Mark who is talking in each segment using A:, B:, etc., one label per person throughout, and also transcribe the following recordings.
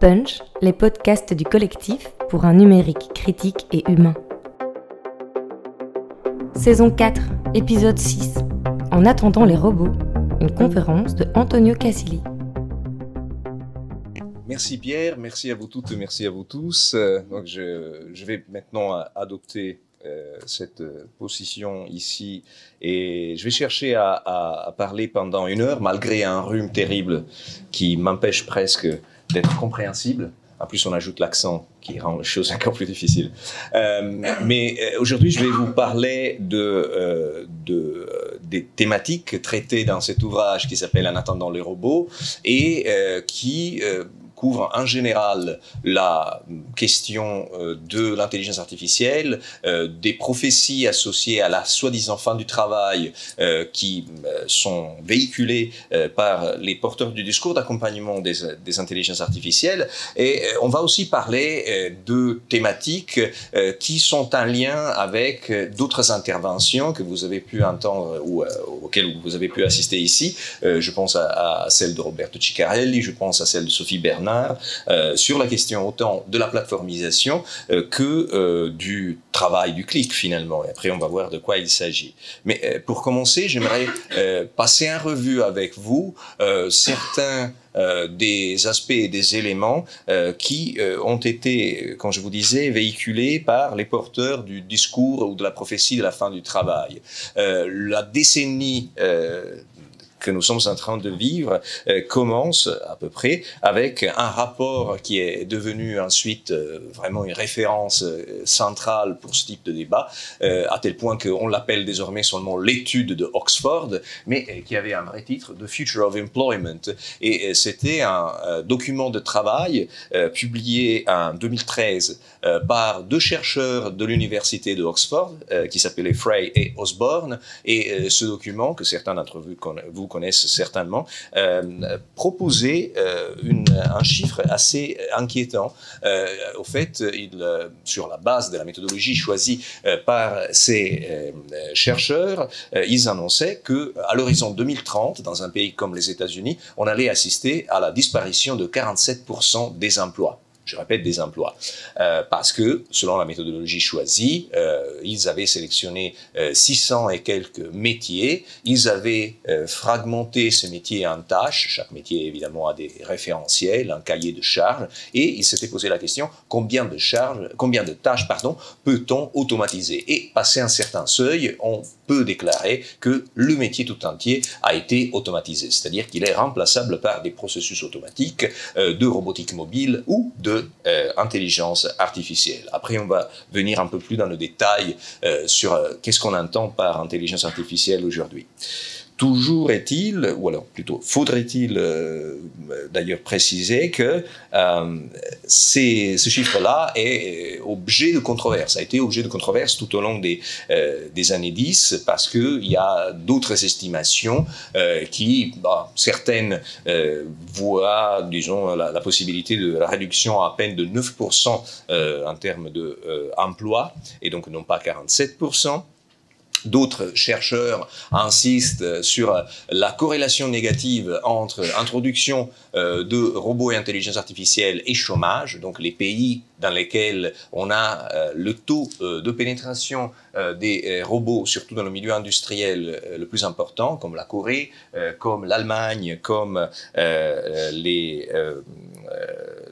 A: Punch, les podcasts du collectif pour un numérique critique et humain. Saison 4, épisode 6. En attendant les robots, une conférence de Antonio Casilli.
B: Merci Pierre, merci à vous toutes merci à vous tous. Euh, donc je, vais maintenant adopter euh, cette position ici et je vais chercher à, parler pendant une heure malgré un rhume terrible qui m'empêche presque d'être compréhensible. En plus, on ajoute l'accent qui rend les choses encore plus difficiles. Euh, mais euh, aujourd'hui, je vais vous parler de, euh, de, des thématiques traitées dans cet ouvrage qui s'appelle En attendant les robots et qui couvre en général la question euh, de l'intelligence artificielle, euh, des prophéties associées à la soi-disant fin du travail euh, qui sont véhiculées par les porteurs du discours d'accompagnement des, intelligences artificielles. Et on va aussi parler de thématiques qui sont en lien avec d'autres interventions que vous avez pu entendre ou auxquelles vous avez pu assister ici. je pense à celle de Roberto Ciccarelli, je pense à celle de Sophie Bernard, euh, sur la question autant de la plateformisation euh, que euh, du travail du clic finalement. Et après, on va voir de quoi il s'agit. Mais pour commencer, j'aimerais passer en revue avec vous certains des aspects et des éléments qui ont été, quand je vous disais, véhiculés par les porteurs du discours ou de la prophétie de la fin du travail. la décennie que nous sommes en train de vivre euh, commence à peu près avec un rapport qui est devenu ensuite euh, vraiment une référence euh, centrale pour ce type de débat, à tel point qu'on l'appelle désormais seulement l'étude de Oxford, mais qui avait un vrai titre, The Future of Employment. Et c'était un document de travail publié en 2013 par deux chercheurs de l'université de Oxford, qui s'appelaient Frey et Osborne. Et ce document, que certains d'entre vous connaissent certainement, euh, proposer euh, une, un chiffre assez inquiétant. Euh, au fait, sur la base de la méthodologie choisie par ces chercheurs, ils annonçaient que à l'horizon 2030, dans un pays comme les États-Unis, on allait assister à la disparition de 47% des emplois je répète, des emplois. Euh, parce que, selon la méthodologie choisie, euh, ils avaient sélectionné 600 euh, et quelques métiers, ils avaient fragmenté ces métiers en tâches, chaque métier évidemment a des référentiels, un cahier de charges, et ils s'étaient posé la question, combien de charges, combien de tâches, peut-on automatiser? Et passé un certain seuil, on peut déclarer que le métier tout entier a été automatisé, c'est-à-dire qu'il est remplaçable par des processus automatiques de robotique mobile ou de euh, intelligence artificielle. Après, on va venir un peu plus dans le détail euh, sur euh, qu'est-ce qu'on entend par intelligence artificielle aujourd'hui. Toujours est-il, ou alors plutôt faudrait-il euh, d'ailleurs préciser que euh, ce chiffre-là est objet de controverse, a été objet de controverse tout au long des, euh, des années 10 parce qu'il y a d'autres estimations euh, qui, bah, certaines euh, voient, disons, la, possibilité de la réduction à peine de 9% en termes d'emploi, et donc non pas 47%. D'autres chercheurs insistent sur la corrélation négative entre introduction euh, de robots et intelligence artificielle et chômage. Donc les pays dans lesquels on a euh, le taux euh, de pénétration des robots, surtout dans le milieu industriel, le plus important, comme la Corée, comme l'Allemagne, comme les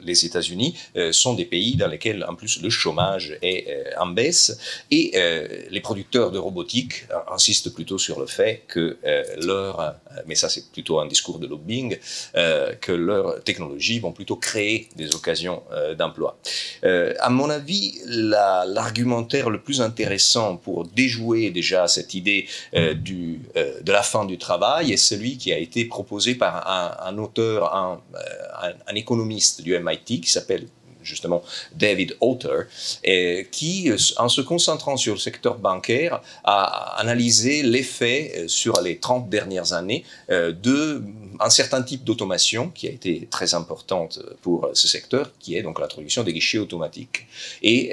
B: les États-Unis euh, sont des pays dans lesquels, en plus, le chômage est euh, en baisse. Et euh, les producteurs de robotique insistent plutôt sur le fait que leur, mais ça c'est plutôt un discours de lobbying, que leurs technologies vont plutôt créer des occasions d'emploi. à mon avis, l'argumentaire le plus intéressant pour déjouer déjà cette idée de la fin du travail est celui qui a été proposé par un, auteur, un, un économiste du MIT qui s'appelle justement David Alter, qui, en se concentrant sur le secteur bancaire, a analysé l'effet sur les 30 dernières années d'un certain type d'automation qui a été très importante pour ce secteur, qui est donc l'introduction des guichets automatiques. Et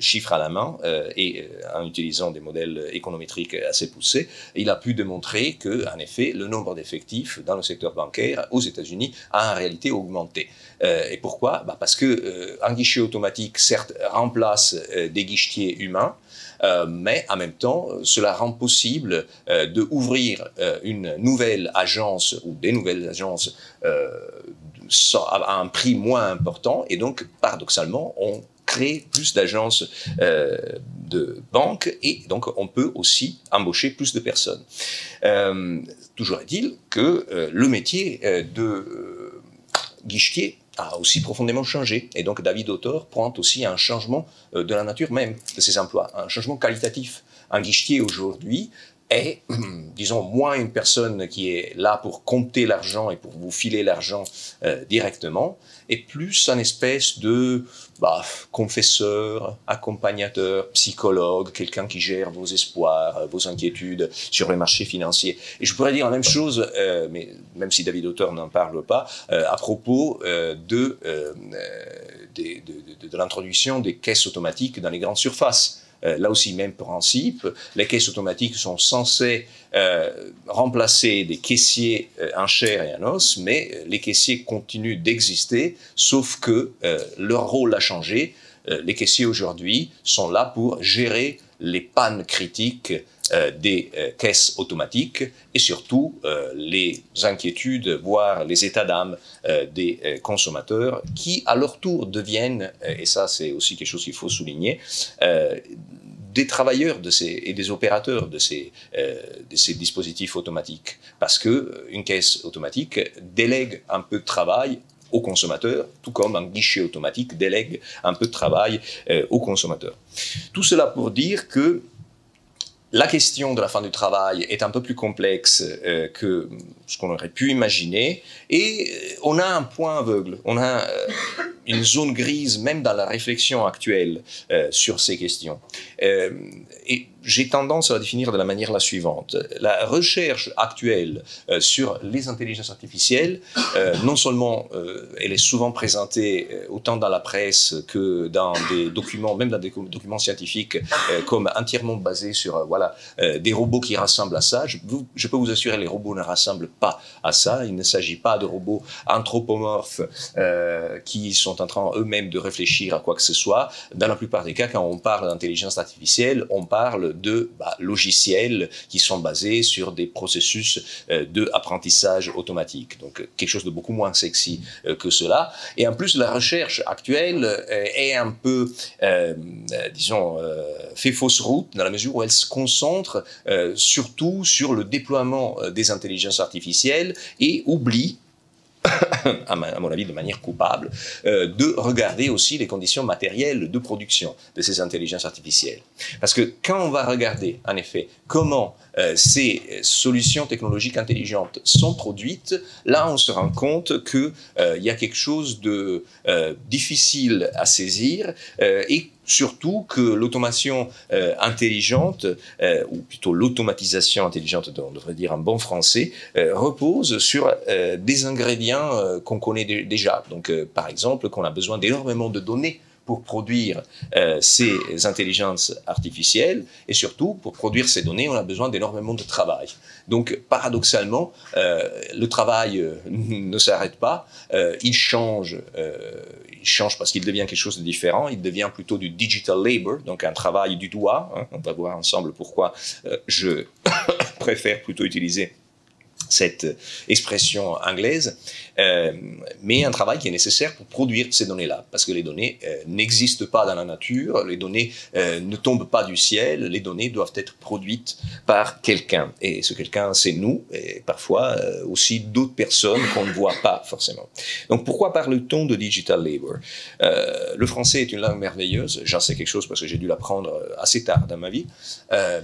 B: chiffre à la main, et en utilisant des modèles économétriques assez poussés, il a pu démontrer que, en effet, le nombre d'effectifs dans le secteur bancaire aux États-Unis a en réalité augmenté. Euh, et pourquoi? Bah Parce que euh, un guichet automatique, certes, remplace euh, des guichetiers humains, mais en même temps, cela rend possible de ouvrir une nouvelle agence ou des nouvelles agences à un prix moins important, et donc, paradoxalement, on crée plus d'agences euh, de banques et donc on peut aussi embaucher plus de personnes. Euh, toujours est-il que euh, le métier de guichetier a aussi profondément changé. Et donc David Autor prend aussi un changement de la nature même de ses emplois, un changement qualitatif. Un guichetier aujourd'hui est, disons, moins une personne qui est là pour compter l'argent et pour vous filer l'argent directement, et plus un espèce de bah, confesseur, accompagnateur, psychologue, quelqu'un qui gère vos espoirs, euh, vos inquiétudes sur les marchés financiers. Et je pourrais dire la même chose, euh, mais même si David Auteur n'en parle pas, euh, à propos de, de, de, de l'introduction des caisses automatiques dans les grandes surfaces. Euh, là aussi, même principe. Les caisses automatiques sont censées euh, remplacer des caissiers euh, en chair et en os, mais les caissiers continuent d'exister, sauf que leur rôle a changé. les caissiers aujourd'hui sont là pour gérer les pannes critiques des caisses automatiques et surtout les inquiétudes, voire les états d'âme des consommateurs qui, à leur tour, deviennent, et ça c'est aussi quelque chose qu'il faut souligner, des travailleurs de ces, et des opérateurs de ces, euh, de ces dispositifs automatiques. Parce que euh, une caisse automatique délègue un peu de travail aux consommateurs, tout comme un guichet automatique délègue un peu de travail euh, aux consommateurs. Tout cela pour dire que la question de la fin du travail est un peu plus complexe que ce qu'on aurait pu imaginer et on a un point aveugle, on a une zone grise même dans la réflexion actuelle euh, sur ces questions. Euh, j'ai tendance à la définir de la manière la suivante. La recherche actuelle euh, sur les intelligences artificielles, euh, non seulement euh, elle est souvent présentée autant dans la presse que dans des documents, même dans des documents scientifiques, comme entièrement basés sur voilà, des robots qui rassemblent à ça. Je, je, peux vous assurer, les robots ne rassemblent pas à ça. Il ne s'agit pas de robots anthropomorphes qui sont en train eux-mêmes de réfléchir à quoi que ce soit. Dans la plupart des cas, quand on parle d'intelligence artificielle, on parle de bah, logiciels qui sont basés sur des processus euh, d'apprentissage automatique. Donc euh, quelque chose de beaucoup moins sexy euh, que cela. Et en plus, la recherche actuelle est un peu, disons, fait fausse route dans la mesure où elle se concentre surtout sur le déploiement des intelligences artificielles et oublie à mon avis de manière coupable, euh, de regarder aussi les conditions matérielles de production de ces intelligences artificielles. Parce que quand on va regarder, en effet, comment ces solutions technologiques intelligentes sont produites, là on se rend compte qu'il euh, y a quelque chose de difficile à saisir et surtout que l'automation euh, intelligente, euh, ou plutôt l'automatisation intelligente, on devrait dire en bon français, euh, repose sur des ingrédients qu'on connaît déjà. Donc, par exemple, qu'on a besoin d'énormément de données pour produire euh, ces intelligences artificielles et surtout pour produire ces données, on a besoin d'énormément de travail. Donc paradoxalement, euh, le travail euh, ne s'arrête pas, il change, il change parce qu'il devient quelque chose de différent, il devient plutôt du digital labor, donc un travail du doigt. Hein. On va voir ensemble pourquoi je préfère plutôt utiliser cette expression anglaise, euh, mais un travail qui est nécessaire pour produire ces données-là, parce que les données euh, n'existent pas dans la nature, les données euh, ne tombent pas du ciel, les données doivent être produites par quelqu'un, et ce quelqu'un c'est nous, et parfois aussi d'autres personnes qu'on ne voit pas forcément. Donc pourquoi parle-t-on de digital labor? Le français est une langue merveilleuse, j'en sais quelque chose parce que j'ai dû l'apprendre assez tard dans ma vie,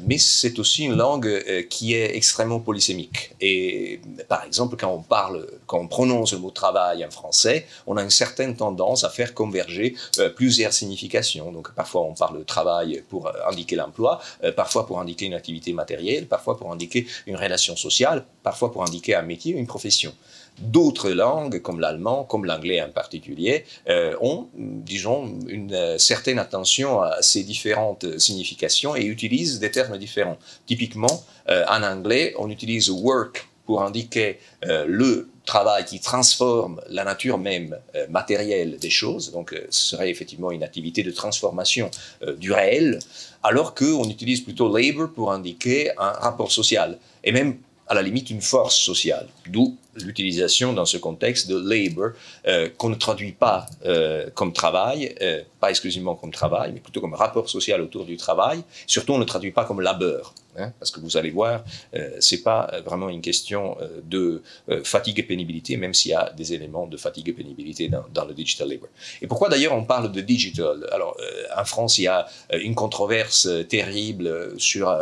B: mais c'est aussi une langue qui est extrêmement polysémique, et par exemple, quand on parle, quand on prononce le mot travail en français, on a une certaine tendance à faire converger euh, plusieurs significations. Donc parfois on parle de travail pour euh, indiquer l'emploi, parfois pour indiquer une activité matérielle, parfois pour indiquer une relation sociale, parfois pour indiquer un métier, une profession. D'autres langues, comme l'allemand, comme l'anglais en particulier, euh, ont, disons, une euh, certaine attention à ces différentes significations et utilisent des termes différents. Typiquement, euh, en anglais, on utilise work pour indiquer le travail qui transforme la nature même matérielle des choses, donc ce serait effectivement une activité de transformation du réel, alors qu'on utilise plutôt labor pour indiquer un rapport social, et même à la limite une force sociale, d'où l'utilisation dans ce contexte de labor, euh, qu'on ne traduit pas euh, comme travail, euh, pas exclusivement comme travail, mais plutôt comme rapport social autour du travail. Surtout, on ne traduit pas comme labeur. Hein, parce que vous allez voir, euh, c'est pas vraiment une question euh, de euh, fatigue et pénibilité, même s'il y a des éléments de fatigue et pénibilité dans, dans le digital labor. Et pourquoi d'ailleurs on parle de digital? Alors, en France, il y a une controverse terrible sur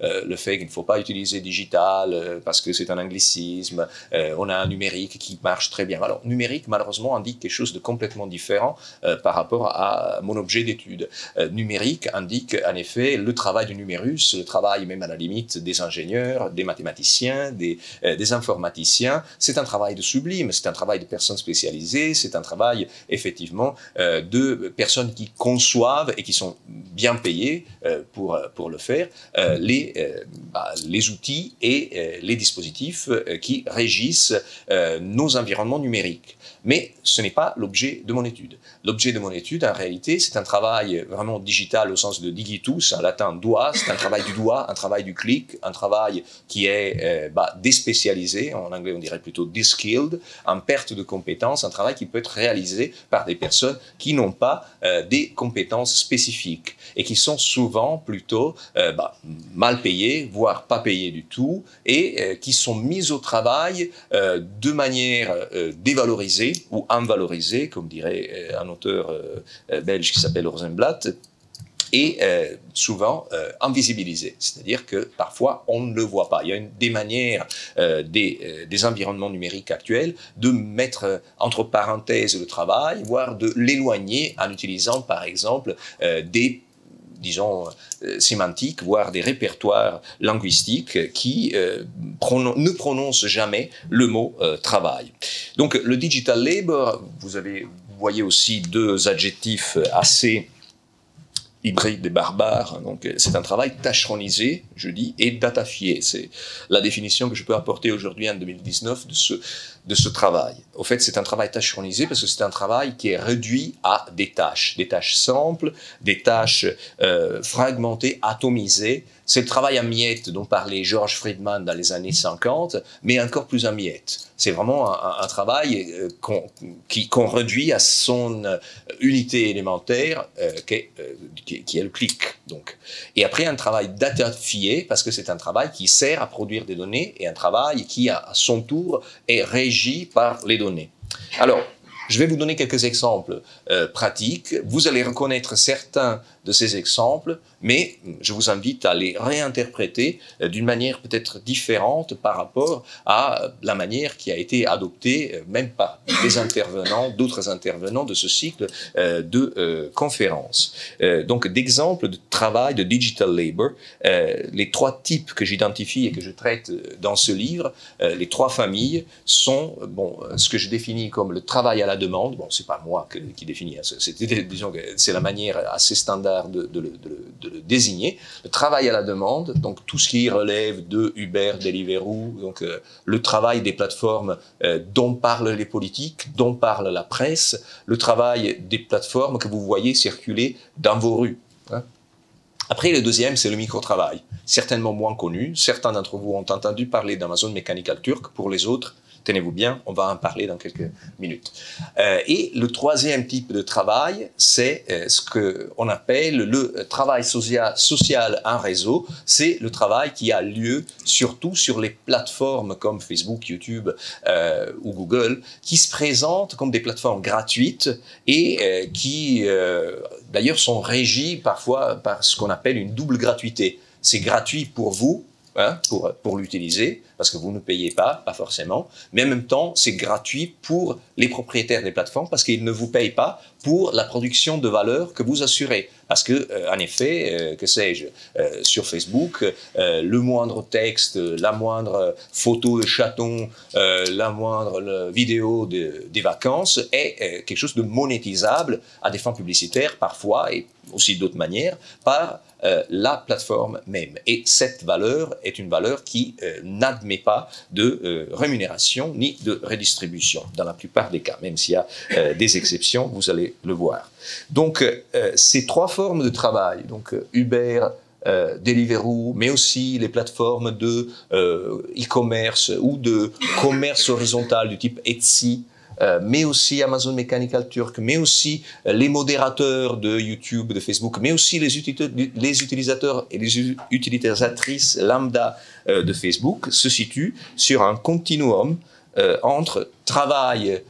B: le fait qu'il ne faut pas utiliser digital parce que c'est un anglicisme. on a un numérique qui marche très bien. Alors, numérique, malheureusement, indique quelque chose de complètement différent par rapport à mon objet d'étude. numérique indique en effet le travail du numérus, le travail même à la limite des ingénieurs, des mathématiciens, des, euh, des informaticiens. C'est un travail de sublime, c'est un travail de personnes spécialisées, c'est un travail effectivement euh, de personnes qui conçoivent et qui sont bien payées euh, pour, pour le faire, les, bah, les outils et les dispositifs qui régissent nos environnements numériques. Mais ce n'est pas l'objet de mon étude. L'objet de mon étude, en réalité, c'est un travail vraiment digital au sens de digitus, en latin doigt, c'est un travail du doigt, un travail du clic, un travail qui est euh, bah, déspécialisé, en anglais on dirait plutôt skilled, en perte de compétences, un travail qui peut être réalisé par des personnes qui n'ont pas euh, des compétences spécifiques et qui sont souvent plutôt euh, bah, mal payées, voire pas payées du tout, et qui sont mises au travail de manière dévalorisée ou invalorisé, comme dirait euh, un auteur euh, euh, belge qui s'appelle Rosenblatt, et souvent invisibilisé. C'est-à-dire que parfois on ne le voit pas. Il y a des manières des, environnements numériques actuels de mettre entre parenthèses le travail, voire de l'éloigner en utilisant par exemple des disons, euh, sémantiques, voire des répertoires linguistiques qui euh, ne prononcent jamais le mot euh, travail. Donc le digital labor, vous, avez, vous voyez aussi deux adjectifs assez hybride et barbares. Donc, c'est un travail tâcheronisé, je dis, et datafié. C'est la définition que je peux apporter aujourd'hui en 2019 de ce, de ce travail. Au fait, c'est un travail tâcheronisé parce que c'est un travail qui est réduit à des tâches, des tâches simples, des tâches euh, fragmentées, atomisées. C'est le travail à miettes dont parlait George Friedman dans les années 50, mais encore plus à miettes. C'est vraiment un, travail euh, qu'on réduit à son euh, unité élémentaire qui, est, qui, est, le clic. Donc. Et après, un travail datafié, parce que c'est un travail qui sert à produire des données et un travail qui, à son tour, est régi par les données. Alors, je vais vous donner quelques exemples euh. Vous allez reconnaître certains de ces exemples, mais je vous invite à les réinterpréter euh, d'une manière peut-être différente par rapport à la manière qui a été adoptée euh, même par des intervenants, d'autres intervenants de ce cycle euh, de conférences. Donc d'exemples de travail de digital labor, les trois types que j'identifie et que je traite dans ce livre, les trois familles sont bon ce que je définis comme le travail à la demande. Bon, c'est pas moi qui définis, c'est la manière assez standard de, le, désigner. Le travail à la demande, donc tout ce qui relève de Uber, Deliveroo, donc euh, le travail des plateformes euh, dont parlent les politiques, dont parle la presse, le travail des plateformes que vous voyez circuler dans vos rues. Hein. Après, le deuxième, c'est le micro-travail, certainement moins connu. Certains d'entre vous ont entendu parler d'Amazon Mechanical Turk. Pour les autres, tenez-vous bien, on va en parler dans quelques minutes. Euh, et le troisième type de travail, c'est euh, ce qu'on appelle le travail social, en réseau. C'est le travail qui a lieu surtout sur les plateformes comme Facebook, YouTube euh, ou Google, qui se présentent comme des plateformes gratuites et qui d'ailleurs sont régies parfois par ce qu'on appelle une double gratuité. C'est gratuit pour vous, Hein, pour, l'utiliser, parce que vous ne payez pas, pas forcément, mais en même temps, c'est gratuit pour les propriétaires des plateformes parce qu'ils ne vous payent pas pour la production de valeur que vous assurez. Parce que, euh, en effet, euh, que sais-je, euh, sur Facebook, le moindre texte, la moindre photo de chaton, la moindre vidéo de, des vacances est quelque chose de monétisable à des fins publicitaires parfois et aussi d'autres manières par la plateforme même. Et cette valeur est une valeur qui n'admet pas de rémunération ni de redistribution dans la plupart des cas, même s'il y a des exceptions, vous allez le voir. Donc, euh, ces trois formes de travail, donc euh, Uber, euh, Deliveroo, mais aussi les plateformes de e-commerce ou de commerce horizontal du type Etsy, mais aussi Amazon Mechanical Turk, mais aussi les modérateurs de YouTube, de Facebook, mais aussi les, utilisateurs et les utilisatrices lambda de Facebook se situent sur un continuum entre travail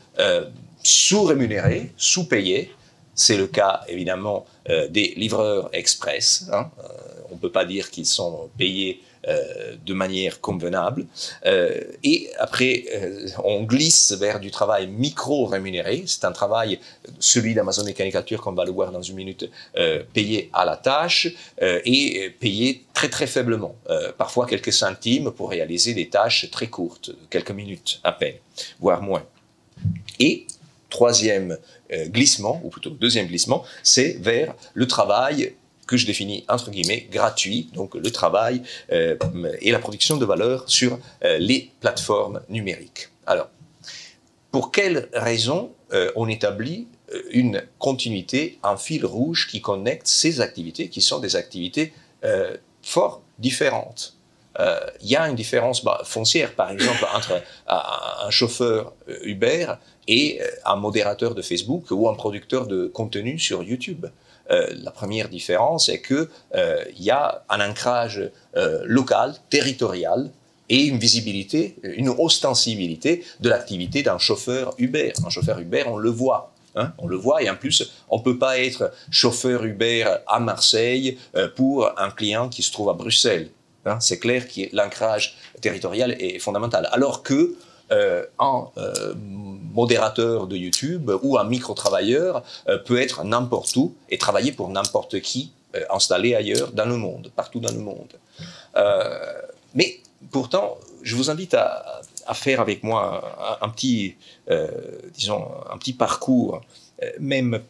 B: sous-rémunéré, sous-payé, c'est le cas évidemment euh, des livreurs express. Hein. Euh, on ne peut pas dire qu'ils sont payés euh, de manière convenable. et après, on glisse vers du travail micro-rémunéré. C'est un travail, celui d'Amazon Mécanicature, qu'on va le voir dans une minute, payé à la tâche et payé très très faiblement. parfois quelques centimes pour réaliser des tâches très courtes, quelques minutes à peine, voire moins. Et troisième euh, glissement, ou plutôt deuxième glissement, c'est vers le travail que je définis entre guillemets gratuit, donc le travail euh, et la production de valeur sur euh, les plateformes numériques. Alors, pour quelles raisons on établit une continuité, un fil rouge qui connecte ces activités, qui sont des activités fort différentes? Il y a une différence bah, foncière, par exemple, entre un chauffeur Uber et euh, un modérateur de Facebook ou un producteur de contenu sur YouTube. Euh, la première différence est qu'il euh, y a un ancrage local, territorial, et une visibilité, une ostensibilité de l'activité d'un chauffeur Uber. Un chauffeur Uber, on le voit. Hein, on le voit et en plus, on ne peut pas être chauffeur Uber à Marseille pour un client qui se trouve à Bruxelles. Hein. C'est clair que l'ancrage territorial est fondamental. Alors que euh, un euh, modérateur de YouTube ou un micro-travailleur euh, peut être n'importe où et travailler pour n'importe qui installé ailleurs dans le monde, partout dans le monde. mais pourtant, je vous invite à, faire avec moi un, petit, disons, un petit parcours, même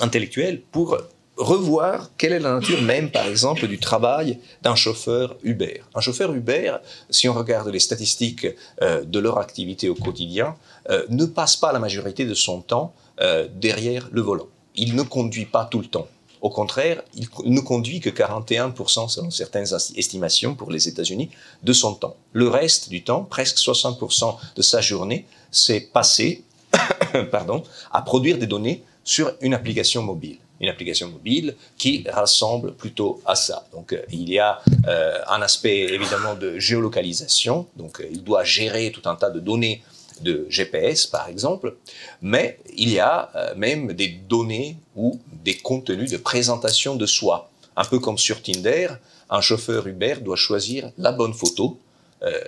B: intellectuel, pour revoir quelle est la nature même, par exemple, du travail d'un chauffeur Uber. Un chauffeur Uber, si on regarde les statistiques euh, de leur activité au quotidien, euh, ne passe pas la majorité de son temps euh, derrière le volant. Il ne conduit pas tout le temps. Au contraire, il ne conduit que 41%, selon certaines estimations pour les États-Unis, de son temps. Le reste du temps, presque 60% de sa journée, c'est passé pardon, à produire des données sur une application mobile une application mobile qui rassemble plutôt à ça. Donc euh, il y a euh, un aspect évidemment de géolocalisation, donc euh, il doit gérer tout un tas de données de GPS par exemple, mais il y a même des données ou des contenus de présentation de soi. Un peu comme sur Tinder, un chauffeur Uber doit choisir la bonne photo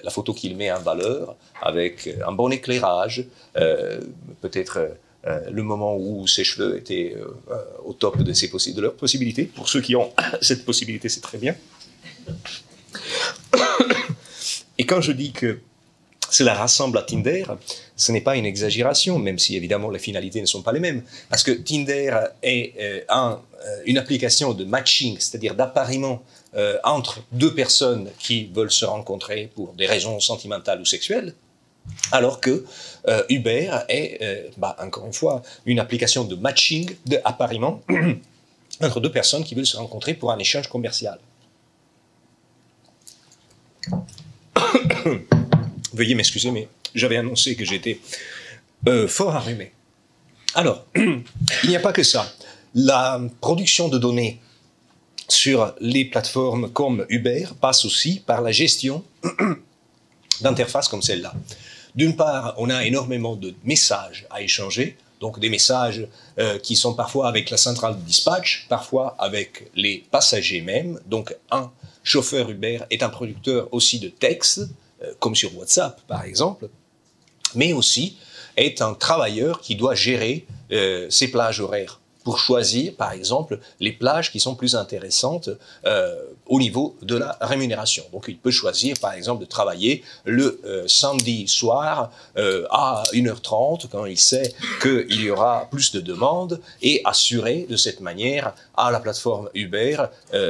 B: la photo qu'il met en valeur avec un bon éclairage, peut-être le moment où ses cheveux étaient euh, au top de, leurs possibilités. Pour ceux qui ont cette possibilité, c'est très bien. Et quand je dis que cela rassemble à Tinder, ce n'est pas une exagération, même si évidemment les finalités ne sont pas les mêmes. Parce que Tinder est euh, un, une application de matching, c'est-à-dire d'appariement entre deux personnes qui veulent se rencontrer pour des raisons sentimentales ou sexuelles. Alors que euh, Uber est, euh, bah, encore une fois, une application de matching, de entre deux personnes qui veulent se rencontrer pour un échange commercial. Veuillez m'excuser, mais j'avais annoncé que j'étais euh, fort arrumé. Alors, il n'y a pas que ça. La production de données sur les plateformes comme Uber passe aussi par la gestion d'interfaces comme celle-là. D'une part, on a énormément de messages à échanger, donc des messages euh, qui sont parfois avec la centrale de dispatch, parfois avec les passagers même. Donc un chauffeur Uber est un producteur aussi de texte, comme sur WhatsApp par exemple, mais aussi est un travailleur qui doit gérer ses plages horaires pour choisir, par exemple, les plages qui sont plus intéressantes euh, au niveau de la rémunération. Donc, il peut choisir, par exemple, de travailler le euh, samedi soir euh, à 1h30 quand il sait qu'il y aura plus de demandes et assurer de cette manière à la plateforme Uber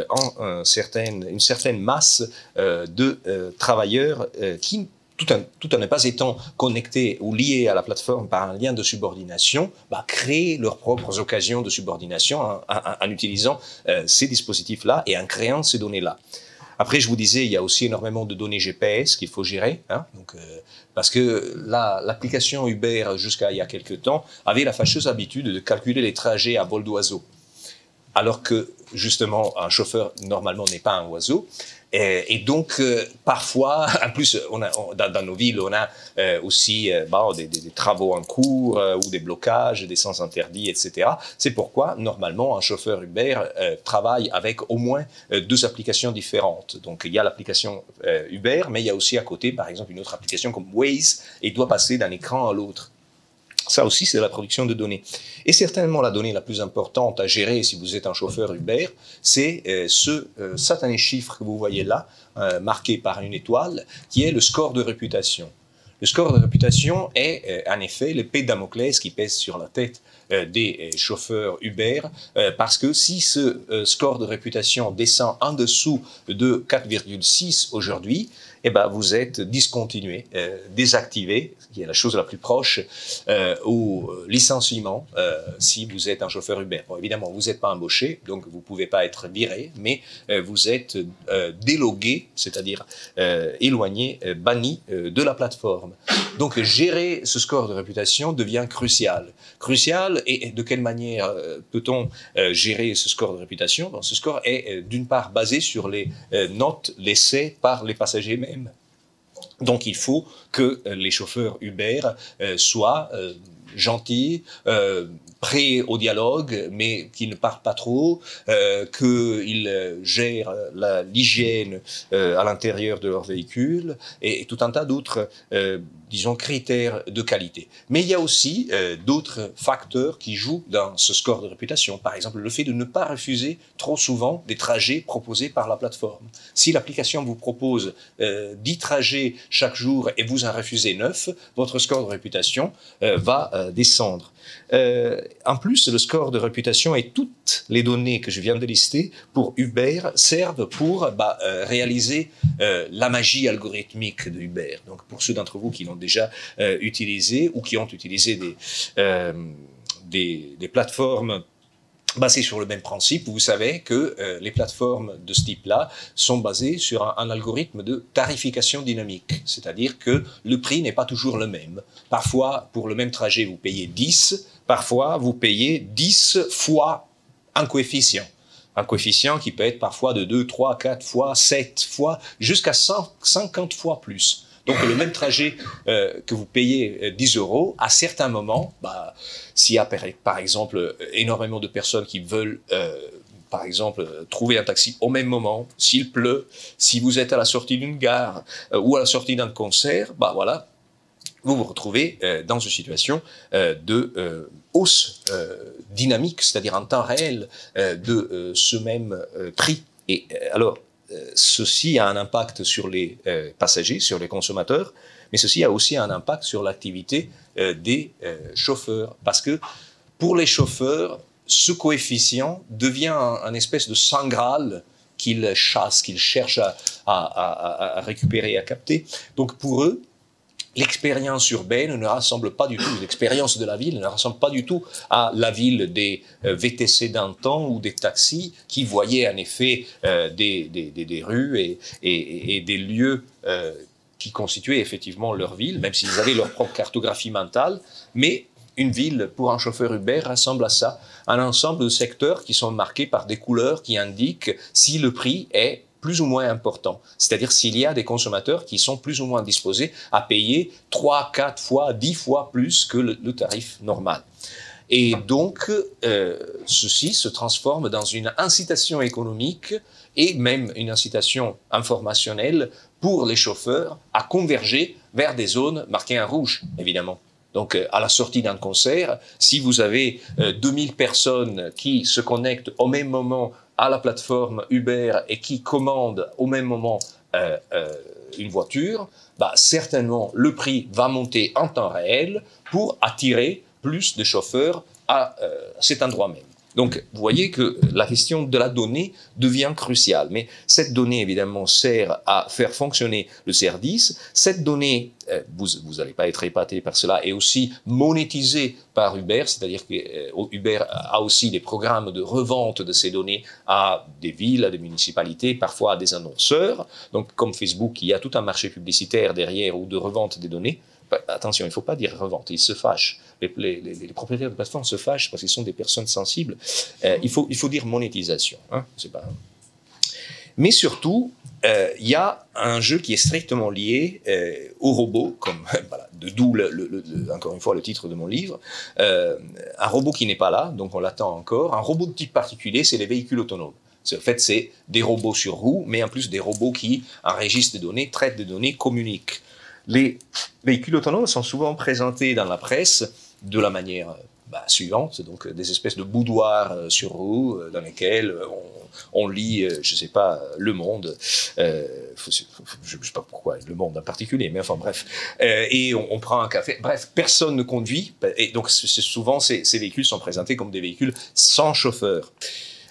B: en, certaine, une certaine masse de travailleurs qui tout en, tout en ne pas étant connectés ou liés à la plateforme par un lien de subordination, bah, créer leurs propres occasions de subordination en, utilisant euh, ces dispositifs-là et en créant ces données-là. Après, je vous disais, il y a aussi énormément de données GPS qu'il faut gérer, hein, donc, euh, parce que l'application Uber, jusqu'à il y a quelques temps, avait la fâcheuse habitude de calculer les trajets à vol d'oiseau. Alors que, justement, un chauffeur, normalement, n'est pas un oiseau. Et, donc, euh, parfois, en plus, dans, nos villes, on a euh, aussi euh, des, travaux en cours ou des blocages, des sens interdits, etc. C'est pourquoi, normalement, un chauffeur Uber travaille avec au moins deux applications différentes. Donc, il y a l'application Uber, mais il y a aussi à côté, par exemple, une autre application comme Waze, et il doit passer d'un écran à l'autre. Ça aussi, c'est la production de données. Et certainement, la donnée la plus importante à gérer si vous êtes un chauffeur Uber, c'est euh, ce euh, satané chiffre que vous voyez là, euh, marqué par une étoile, qui est le score de réputation. Le score de réputation est en effet l'épée Damoclès qui pèse sur la tête des chauffeurs Uber, parce que si ce score de réputation descend en dessous de 4,6 aujourd'hui, eh ben, vous êtes discontinué, euh, désactivé, qui est la chose la plus proche, euh, au licenciement euh, si vous êtes un chauffeur Uber. Évidemment, vous n'êtes pas embauché, donc vous ne pouvez pas être viré, mais euh, vous êtes délogué, c'est-à-dire éloigné, banni de la plateforme. Donc gérer ce score de réputation devient crucial. Crucial, et de quelle manière peut-on gérer ce score de réputation? Bon, Ce score est d'une part basé sur les notes laissées par les passagers mêmes donc il faut que euh, les chauffeurs Uber euh, soient euh, gentils, prêts au dialogue, mais qu'ils ne parlent pas trop, qu'ils gèrent l'hygiène à l'intérieur de leur véhicule et, tout un tas d'autres disons, critères de qualité. Mais il y a aussi euh, d'autres facteurs qui jouent dans ce score de réputation. Par exemple, le fait de ne pas refuser trop souvent des trajets proposés par la plateforme. Si l'application vous propose euh, 10 trajets chaque jour et vous en refusez 9, votre score de réputation euh, va euh, descendre. En plus, le score de réputation et toutes les données que je viens de lister pour Uber servent pour bah, réaliser la magie algorithmique de Uber. Donc, pour ceux d'entre vous qui l'ont déjà utilisé ou qui ont utilisé des, des, des plateformes basées sur le même principe. Vous savez que les plateformes de ce type-là sont basées sur un, un, algorithme de tarification dynamique, c'est-à-dire que le prix n'est pas toujours le même. Parfois, pour le même trajet, vous payez 10, parfois vous payez 10 fois un coefficient. Un coefficient qui peut être parfois de 2, 3, 4 fois, 7 fois, jusqu'à 150 fois plus. Donc le même trajet euh, que vous payez 10 euh, euros, à certains moments, bah, s'il y a par exemple énormément de personnes qui veulent euh, par exemple, trouver un taxi au même moment, s'il pleut, si vous êtes à la sortie d'une gare ou à la sortie d'un concert, bah voilà, vous vous retrouvez dans une situation de hausse dynamique, c'est-à-dire en temps réel de ce même prix. Et alors, ceci a un impact sur les passagers, sur les consommateurs, mais ceci a aussi un impact sur l'activité des chauffeurs, parce que pour les chauffeurs, ce coefficient devient un, espèce de Graal qu'ils chassent, qu'ils cherchent à, à, récupérer, à capter. Donc pour eux, l'expérience urbaine ne rassemble pas du tout, l'expérience de la ville ne rassemble pas du tout à la ville des euh, VTC d'antan ou des taxis qui voyaient en effet euh, des, des, des, rues et, et, des lieux euh, qui constituaient effectivement leur ville, même s'ils avaient leur propre cartographie mentale, mais une ville pour un chauffeur Uber ressemble à ça, un ensemble de secteurs qui sont marqués par des couleurs qui indiquent si le prix est plus ou moins important. C'est-à-dire s'il y a des consommateurs qui sont plus ou moins disposés à payer 3, 4 fois, 10 fois plus que le, tarif normal. Et donc, euh, ceci se transforme dans une incitation économique et même une incitation informationnelle pour les chauffeurs à converger vers des zones marquées en rouge, évidemment. Donc, euh, à la sortie d'un concert, si vous avez 2000 personnes qui se connectent au même moment à la plateforme Uber et qui commandent au même moment une voiture, bah, certainement le prix va monter en temps réel pour attirer plus de chauffeurs à cet endroit même. Donc, vous voyez que la question de la donnée devient cruciale. Mais cette donnée, évidemment, sert à faire fonctionner le service. Cette donnée, euh, vous n'allez pas être épaté par cela, est aussi monétisée par Uber, c'est-à-dire que euh, Uber a aussi des programmes de revente de ces données à des villes, à des municipalités, parfois à des annonceurs. Donc, comme Facebook, il y a tout un marché publicitaire derrière ou de revente des données. Bah, attention, il ne faut pas dire revente, ils se fâchent. Les, propriétaires de plateformes se fâchent parce qu'ils sont des personnes sensibles. Euh, il, faut, dire monétisation. Hein. Mais surtout, euh, il y a un jeu qui est strictement lié euh, aux robots, comme voilà, d'où encore une fois le titre de mon livre. un robot qui n'est pas là, donc on l'attend encore. Un robot de type particulier, c'est les véhicules autonomes. En fait, c'est des robots sur roues, mais en plus des robots qui enregistrent des données, traitent des données, communiquent. Les véhicules autonomes sont souvent présentés dans la presse de la manière bah, suivante, donc des espèces de boudoirs euh, sur roues euh, dans lesquels on, lit, euh, je ne sais pas, Le Monde, je ne sais pas pourquoi, Le Monde en particulier, mais enfin bref, et on, prend un café. Bref, personne ne conduit, et donc souvent ces véhicules sont présentés comme des véhicules sans chauffeur.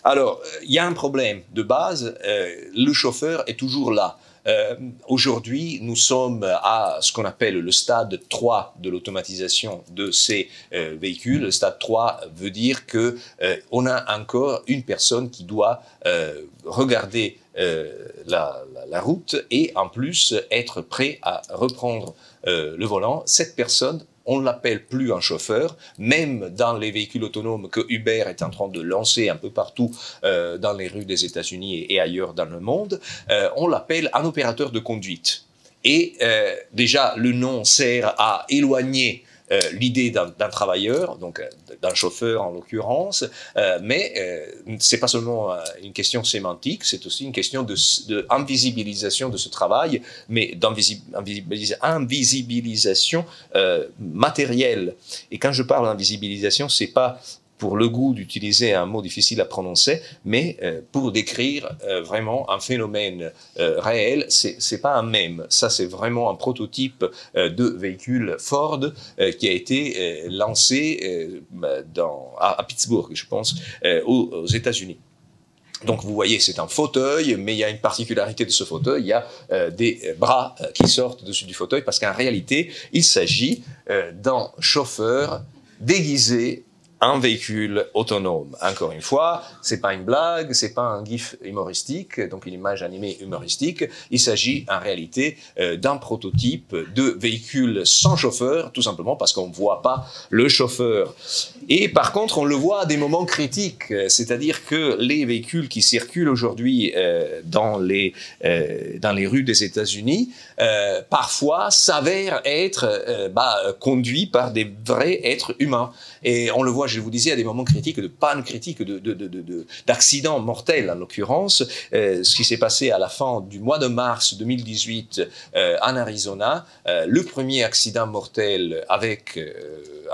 B: Alors, il y a un problème de base, le chauffeur est toujours là. Euh, aujourd'hui, nous sommes à ce qu'on appelle le stade 3 de l'automatisation de ces euh, véhicules. Le stade 3 veut dire que euh, on a encore une personne qui doit regarder la, la, route et en plus être prêt à reprendre le volant. Cette personne on ne l'appelle plus un chauffeur, même dans les véhicules autonomes que Uber est en train de lancer un peu partout euh, dans les rues des États-Unis et, ailleurs dans le monde, euh, on l'appelle un opérateur de conduite. Et euh, déjà, le nom sert à éloigner euh, l'idée d'un travailleur, donc euh, d'un chauffeur en l'occurrence, euh, mais euh, c'est pas seulement une question sémantique, c'est aussi une question de, de invisibilisation de ce travail, mais d'invisibilisation matérielle. Et quand je parle d'invisibilisation, c'est pas pour le goût d'utiliser un mot difficile à prononcer, mais euh, pour décrire euh, vraiment un phénomène euh, réel, c'est c'est pas un même. Ça, c'est vraiment un prototype de véhicule Ford qui a été lancé dans, à, Pittsburgh, je pense, aux États-Unis. Donc vous voyez, c'est un fauteuil, mais il y a une particularité de ce fauteuil, il y a des bras qui sortent dessus du fauteuil, parce qu'en réalité, il s'agit d'un chauffeur déguisé un véhicule autonome. Encore une fois, c'est pas une blague, c'est pas un gif humoristique, donc une image animée humoristique. Il s'agit en réalité euh, d'un prototype de véhicule sans chauffeur, tout simplement parce qu'on ne voit pas le chauffeur. Et par contre, on le voit à des moments critiques, c'est-à-dire que les véhicules qui circulent aujourd'hui euh, dans les euh, dans les rues des États-Unis, parfois s'avèrent être bah, conduits par des vrais êtres humains. Et on le voit, je vous disais, à des moments critiques, de panne critique, d'accidents de, de, mortels en l'occurrence. Euh, ce qui s'est passé à la fin du mois de mars 2018 euh, en Arizona, euh, le premier accident mortel avec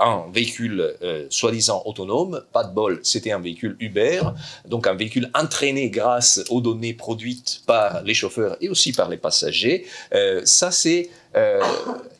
B: un véhicule soi-disant autonome, pas de bol, c'était un véhicule Uber, donc un véhicule entraîné grâce aux données produites par les chauffeurs et aussi par les passagers. ça, c'est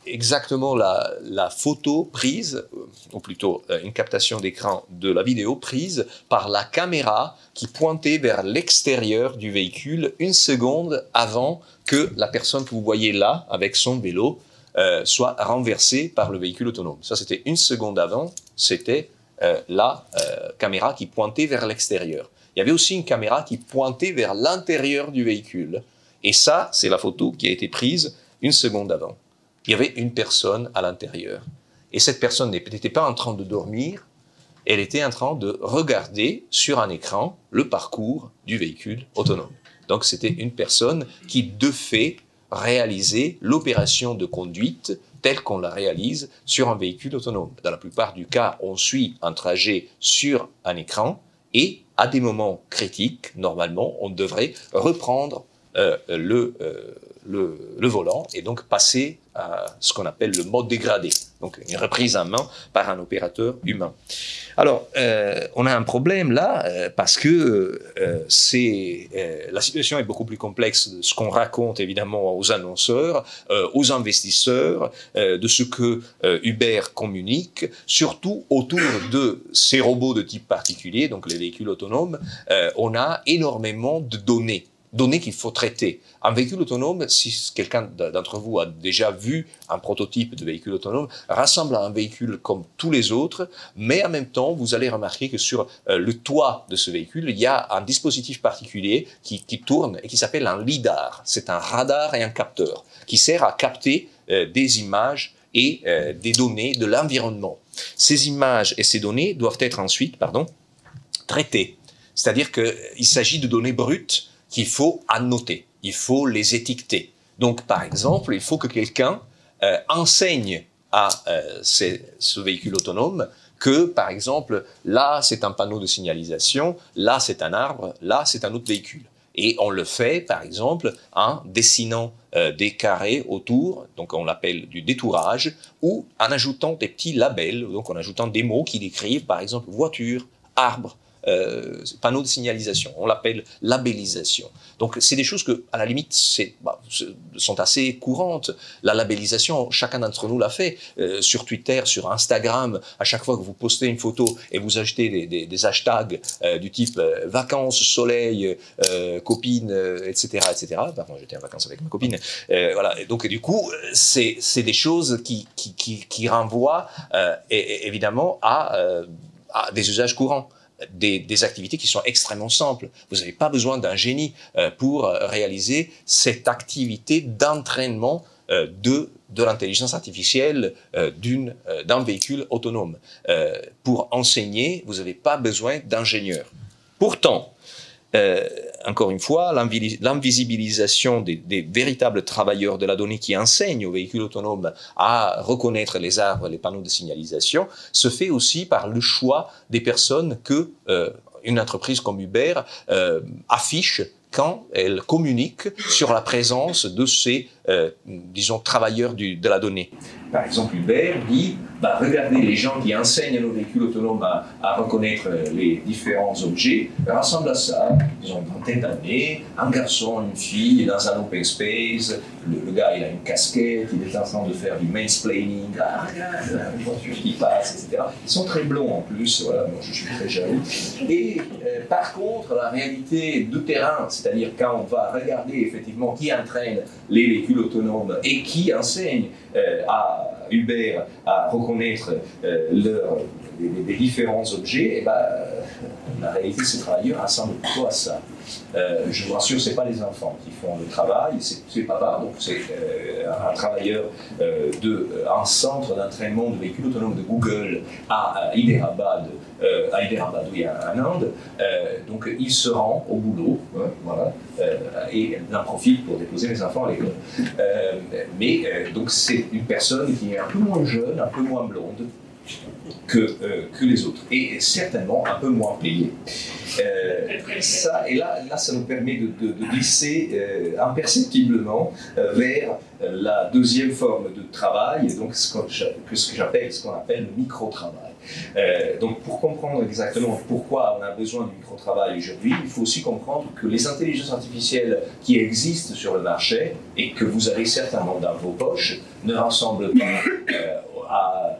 B: exactement la, la, photo prise, ou plutôt euh, une captation d'écran de la vidéo prise par la caméra qui pointait vers l'extérieur du véhicule une seconde avant que la personne que vous voyez là, avec son vélo, euh, soit renversée par le véhicule autonome. Ça, c'était une seconde avant, c'était euh, la euh, caméra qui pointait vers l'extérieur. Il y avait aussi une caméra qui pointait vers l'intérieur du véhicule. Et ça, c'est la photo qui a été prise une seconde avant, il y avait une personne à l'intérieur. Et cette personne n'était pas en train de dormir, elle était en train de regarder sur un écran le parcours du véhicule autonome. Donc c'était une personne qui de fait réaliser l'opération de conduite telle qu'on la réalise sur un véhicule autonome. Dans la plupart du cas, on suit un trajet sur un écran et à des moments critiques, normalement, on devrait reprendre euh, euh, le, le volant et donc passer à ce qu'on appelle le mode dégradé, donc une reprise en main par un opérateur humain. Alors, euh, on a un problème là euh, parce que euh, c'est la situation est beaucoup plus complexe de ce qu'on raconte évidemment aux annonceurs, aux investisseurs, de ce que Uber communique, surtout autour de ces robots de type particulier, donc les véhicules autonomes. on a énormément de données données qu'il faut traiter. Un véhicule autonome, si quelqu'un d'entre vous a déjà vu un prototype de véhicule autonome, rassemble à un véhicule comme tous les autres, mais en même temps, vous allez remarquer que sur euh, le toit de ce véhicule, il y a un dispositif particulier qui, tourne et qui s'appelle un lidar. C'est un radar et un capteur qui sert à capter euh, des images et euh, des données de l'environnement. Ces images et ces données doivent être ensuite, pardon, traitées. C'est-à-dire qu'il s'agit de données brutes qu'il faut annoter, il faut les étiqueter. Donc, par exemple, il faut que quelqu'un euh, enseigne à euh, ce véhicule autonome que, par exemple, là, c'est un panneau de signalisation, là, c'est un arbre, là, c'est un autre véhicule. Et on le fait, par exemple, en dessinant euh, des carrés autour, donc on l'appelle du détourage, ou en ajoutant des petits labels, donc en ajoutant des mots qui décrivent, par exemple, voiture, arbre, euh, panneau de signalisation. On l'appelle labellisation. Donc c'est des choses que, à la limite, bah, sont assez courantes. La labellisation, chacun d'entre nous l'a fait euh, sur Twitter, sur Instagram. À chaque fois que vous postez une photo et vous achetez des, hashtags euh, du type vacances, soleil, copine, etc., etc. Pardon, j'étais en vacances avec ma copine. voilà. Donc du coup, c'est, des choses qui, renvoient et, évidemment à des usages courants des, activités qui sont extrêmement simples. Vous n'avez pas besoin d'un génie euh, pour euh, réaliser cette activité d'entraînement euh, de, de l'intelligence artificielle d'un véhicule autonome. pour enseigner, vous n'avez pas besoin d'ingénieurs. Pourtant, encore une fois, l'invisibilisation des, véritables travailleurs de la donnée qui enseignent aux véhicules autonomes à reconnaître les arbres, les panneaux de signalisation, se fait aussi par le choix des personnes que euh, une entreprise comme Uber euh, affiche quand elle communique sur la présence de ces, euh, disons, travailleurs de la donnée. Par exemple, Uber dit, bah, regardez les gens qui enseignent à nos véhicules autonomes à, reconnaître les différents objets, rassemblent à ça, ils ont une vingtaine d'années, un garçon, une fille, dans un open space, le, gars il a une casquette, il est en train de faire du mansplaining, ah regarde, voiture qui passe, etc. Ils sont très blonds en plus, voilà, moi je suis très jaloux. Et euh, par contre, la réalité de terrain, c'est-à-dire quand on va regarder effectivement qui entraîne les véhicules autonomes et qui enseigne euh, à Uber à reconnaître euh, les, différents objets, et eh ben, la réalité de ces travailleurs ressemble plutôt à ça. Euh, je vous rassure, ce n'est pas les enfants qui font le travail, c'est papa, donc c'est euh, un travailleur euh, de, un centre d'entraînement de véhicules autonomes de Google à, à Hyderabad, euh, à Hyderabad, oui, en Inde. Euh, donc il se rend au boulot, hein, voilà, euh, et il en profite pour déposer les enfants à l'école. mais donc c'est une personne qui est un peu moins jeune, un peu moins blonde, que, euh, que les autres, et certainement un peu moins payé. Euh, ça, et là, ça nous permet de, glisser euh, imperceptiblement vers la deuxième forme de travail, donc ce, que j'appelle ce qu'on appelle le micro-travail. Donc pour comprendre exactement pourquoi on a besoin du micro-travail aujourd'hui, il faut aussi comprendre que les intelligences artificielles qui existent sur le marché et que vous avez certainement dans vos poches ne rassemblent pas à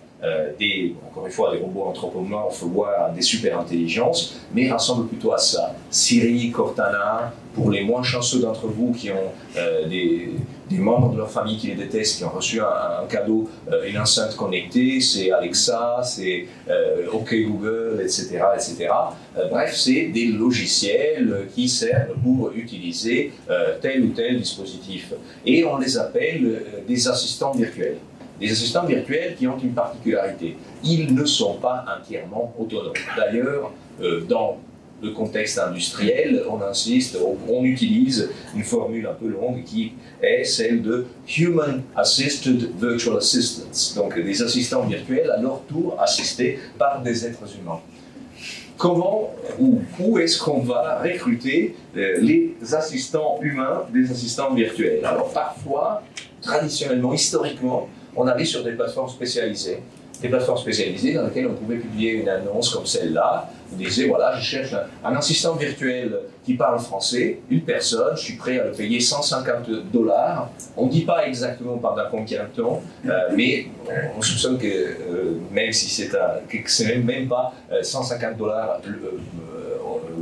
B: des, encore une fois, des robots anthropomorphes, voire des super intelligences, mais rassemble plutôt à ça. Siri, Cortana, pour les moins chanceux d'entre vous qui ont euh, des, membres de leur famille qui les détestent, qui ont reçu un, cadeau, euh, une enceinte connectée, c'est Alexa, c'est euh, OK Google, etc. etc. Euh, bref, c'est des logiciels qui servent pour utiliser tel ou tel dispositif. Et on les appelle des assistants virtuels des assistants virtuels qui ont une particularité. Ils ne sont pas entièrement autonomes. D'ailleurs, euh, dans le contexte industriel, on insiste, on utilise une formule un peu longue qui est celle de Human Assisted Virtual Assistants, donc des assistants virtuels à leur tour assistés par des êtres humains. comment ou où est-ce qu'on va recruter euh, les assistants humains des assistants virtuels? Alors parfois, traditionnellement, historiquement, on allait sur des plateformes spécialisées des plateformes spécialisées dans lesquelles on pouvait publier une annonce comme celle-là. On disait, voilà, je cherche un, assistant virtuel qui parle français, une personne, je suis prêt à le payer 150 dollars. On ne dit pas exactement par combien de temps, euh, mais on soupçonne que euh, même si c'est que ce n'est même pas 150 euh, dollars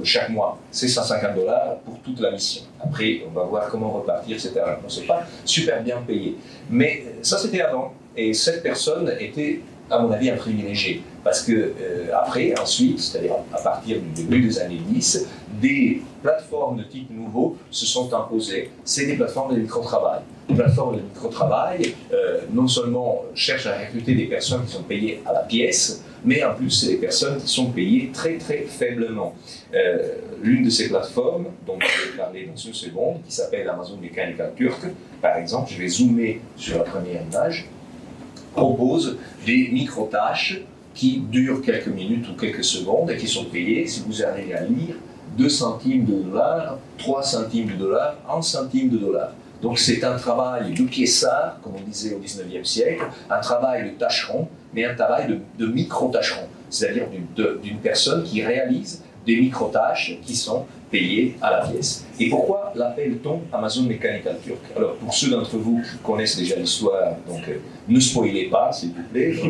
B: chaque mois, c'est 150 dollars pour toute la mission. Après, on va voir comment repartir, etc. On ne sait pas super bien payé. Mais ça, c'était avant. Et cette personne était à mon avis, un privilégié. Parce que euh, après, ensuite, c'est-à-dire à partir du début des années 10, des plateformes de type nouveau se sont imposées. C'est des plateformes de micro-travail. Les plateformes de micro-travail, euh, non seulement cherchent à recruter des personnes qui sont payées à la pièce, mais en plus, c'est des personnes qui sont payées très très faiblement. Euh, l'une de ces plateformes, dont je vais parler dans une seconde, qui s'appelle Amazon Mechanical Turk, par exemple, je vais zoomer sur la première image propose des micro-tâches qui durent quelques minutes ou quelques secondes et qui sont payées, si vous arrivez à lire, 2 centimes de dollars, 3 centimes de dollars, 1 centime de dollars. Donc c'est un travail de piéçard, comme on disait au 19e siècle, un travail de tâcheron, mais un travail de, de micro-tâcheron, c'est-à-dire d'une personne qui réalise des micro-tâches qui sont payées à la pièce. Et pourquoi l'appelle-t-on Amazon Mechanical Turk? Alors, pour ceux d'entre vous qui connaissent déjà l'histoire, donc euh, ne spoilez pas, s'il vous plaît.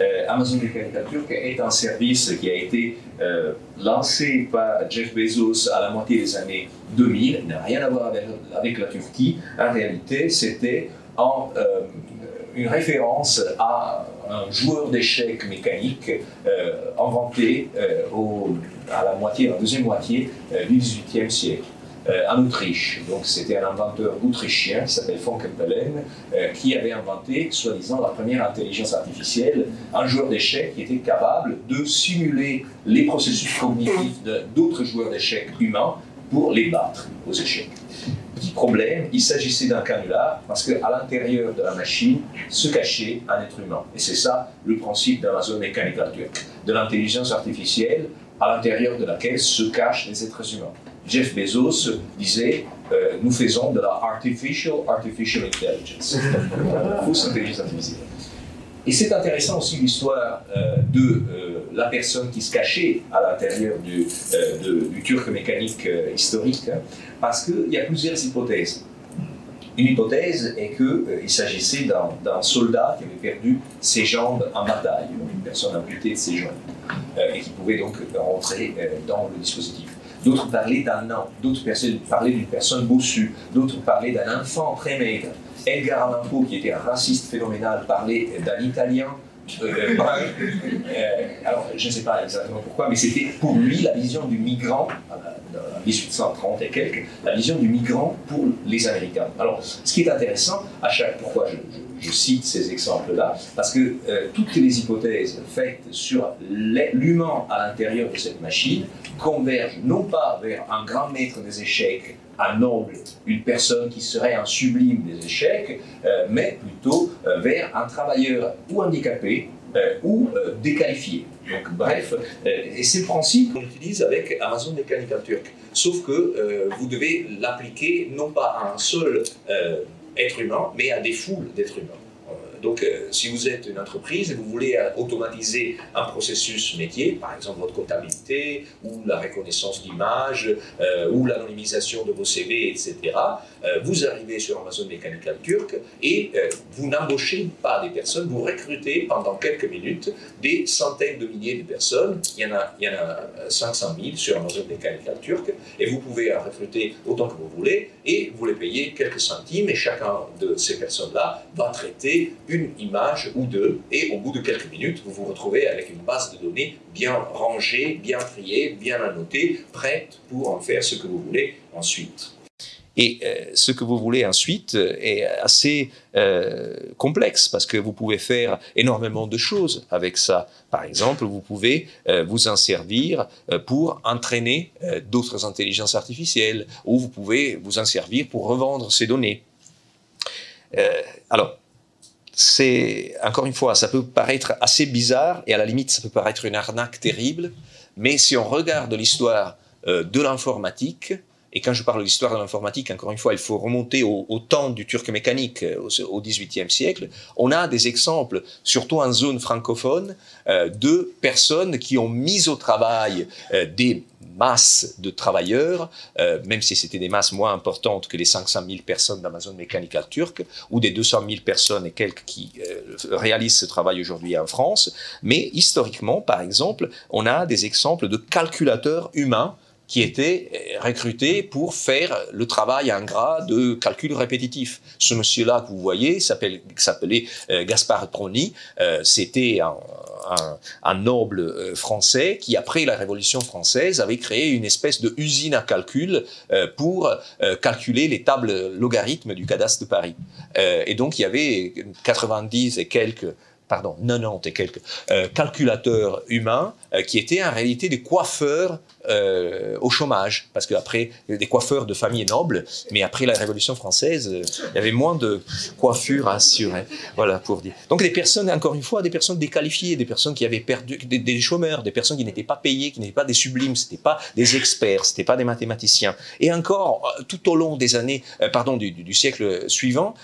B: Euh, Amazon Mechanical Turk est un service qui a été euh, lancé par Jeff Bezos à la moitié des années 2000. Il n'a rien à voir avec, la Turquie. En réalité, c'était en une référence à un joueur d'échecs mécanique inventé au à la deuxième moitié euh, du XVIIIe siècle. Euh, en Autriche. C'était un inventeur autrichien qui s'appelle von Kempelen, euh, qui avait inventé, soi-disant, la première intelligence artificielle, un joueur d'échecs qui était capable de simuler les processus cognitifs d'autres joueurs d'échecs humains pour les battre aux échecs. Petit problème, il s'agissait d'un canular parce qu'à l'intérieur de la machine se cachait un être humain. Et c'est ça le principe d'Amazon Mechanical Turk, de l'intelligence artificielle à l'intérieur de laquelle se cachent les êtres humains. Jeff Bezos disait euh, Nous faisons de la artificial artificial intelligence, fausse intelligence artificielle. Et c'est intéressant aussi l'histoire euh, de euh, la personne qui se cachait à l'intérieur du, du, turc mécanique historique, hein, parce qu'il y a plusieurs hypothèses. Une hypothèse est qu'il s'agissait d'un soldat qui avait perdu ses jambes en bataille, une personne amputée de ses jambes. Euh, et qui pouvaient donc rentrer euh, dans le dispositif. D'autres parlaient d'un nain, d'autres parlaient d'une personne bossue, d'autres parlaient d'un enfant très maigre. Edgar Allan qui était un raciste phénoménal, parlait d'un Italien euh, alors, je ne sais pas exactement pourquoi, mais c'était pour lui la vision du migrant, 1830 et quelques, la vision du migrant pour les Américains. Alors, ce qui est intéressant, à chaque, pourquoi je, cite ces exemples-là, parce que euh, toutes les hypothèses faites sur l'humain à l'intérieur de cette machine convergent non pas vers un grand maître des échecs, un noble, une personne qui serait un sublime des échecs, euh, mais plutôt euh, vers un travailleur ou handicapé ou déqualifié. Donc, bref, et c'est le principe qu'on utilise avec Amazon Mechanical Turk. Sauf que vous devez l'appliquer non pas à un seul être humain, mais à des foules d'êtres humains. Donc, euh, si vous êtes une entreprise et vous voulez euh, automatiser un processus métier, par exemple votre comptabilité, ou la reconnaissance d'image, euh, ou l'anonymisation de vos CV, etc., vous arrivez sur Amazon Mechanical Turk et vous n'embauchez pas des personnes, vous recrutez pendant quelques minutes des centaines de milliers de personnes. Il y en a, il y en a 500 000 sur Amazon Mechanical Turk et vous pouvez en recruter autant que vous voulez et vous les payez quelques centimes et chacun de ces personnes-là va traiter une image ou deux, et au bout de quelques minutes, vous vous retrouvez avec une base de données bien rangée, bien triée, bien annotée, prête pour en faire ce que vous voulez ensuite. Et euh, ce que vous voulez ensuite est assez euh, complexe parce que vous pouvez faire énormément de choses avec ça. Par exemple, vous pouvez euh, vous en servir pour entraîner d'autres intelligences artificielles ou vous pouvez vous en servir pour revendre ces données. alors, c'est, encore une fois, ça peut paraître assez bizarre et à la limite, ça peut paraître une arnaque terrible, Mais si on regarde l'histoire de l'informatique, et quand je parle de l'histoire de l'informatique, encore une fois, il faut remonter au, temps du turc mécanique, euh, au, XVIIIe siècle. On a des exemples, surtout en zone francophone, euh, de personnes qui ont mis au travail euh, des masses de travailleurs, même si c'était des masses moins importantes que les 500 000 personnes d'Amazon Mechanical turque, ou des 200 000 personnes et quelques qui réalisent ce travail aujourd'hui en France. Mais historiquement, par exemple, on a des exemples de calculateurs humains qui était euh, recruté pour faire le travail ingrat de calcul répétitif. Ce monsieur-là que vous voyez s'appelait euh, Gaspard Prony. Euh, c'était un, un, noble français qui, après la Révolution française, avait créé une espèce de usine à calcul pour calculer les tables logarithmes du cadastre de Paris. et donc, il y avait 90 et quelques pardon, 90 et quelques calculateurs humains qui étaient en réalité des coiffeurs euh, au chômage, parce qu'après, des coiffeurs de famille nobles, mais après la Révolution française, euh, il y avait moins de coiffures à assurer. Voilà, pour dire. Donc des personnes, encore une fois, des personnes déqualifiées, des personnes qui avaient perdu, des, chômeurs, des personnes qui n'étaient pas payées, qui n'étaient pas des sublimes, c'était pas des experts, c'était pas des mathématiciens. Et encore, euh, tout au long des années, pardon, du, siècle suivant,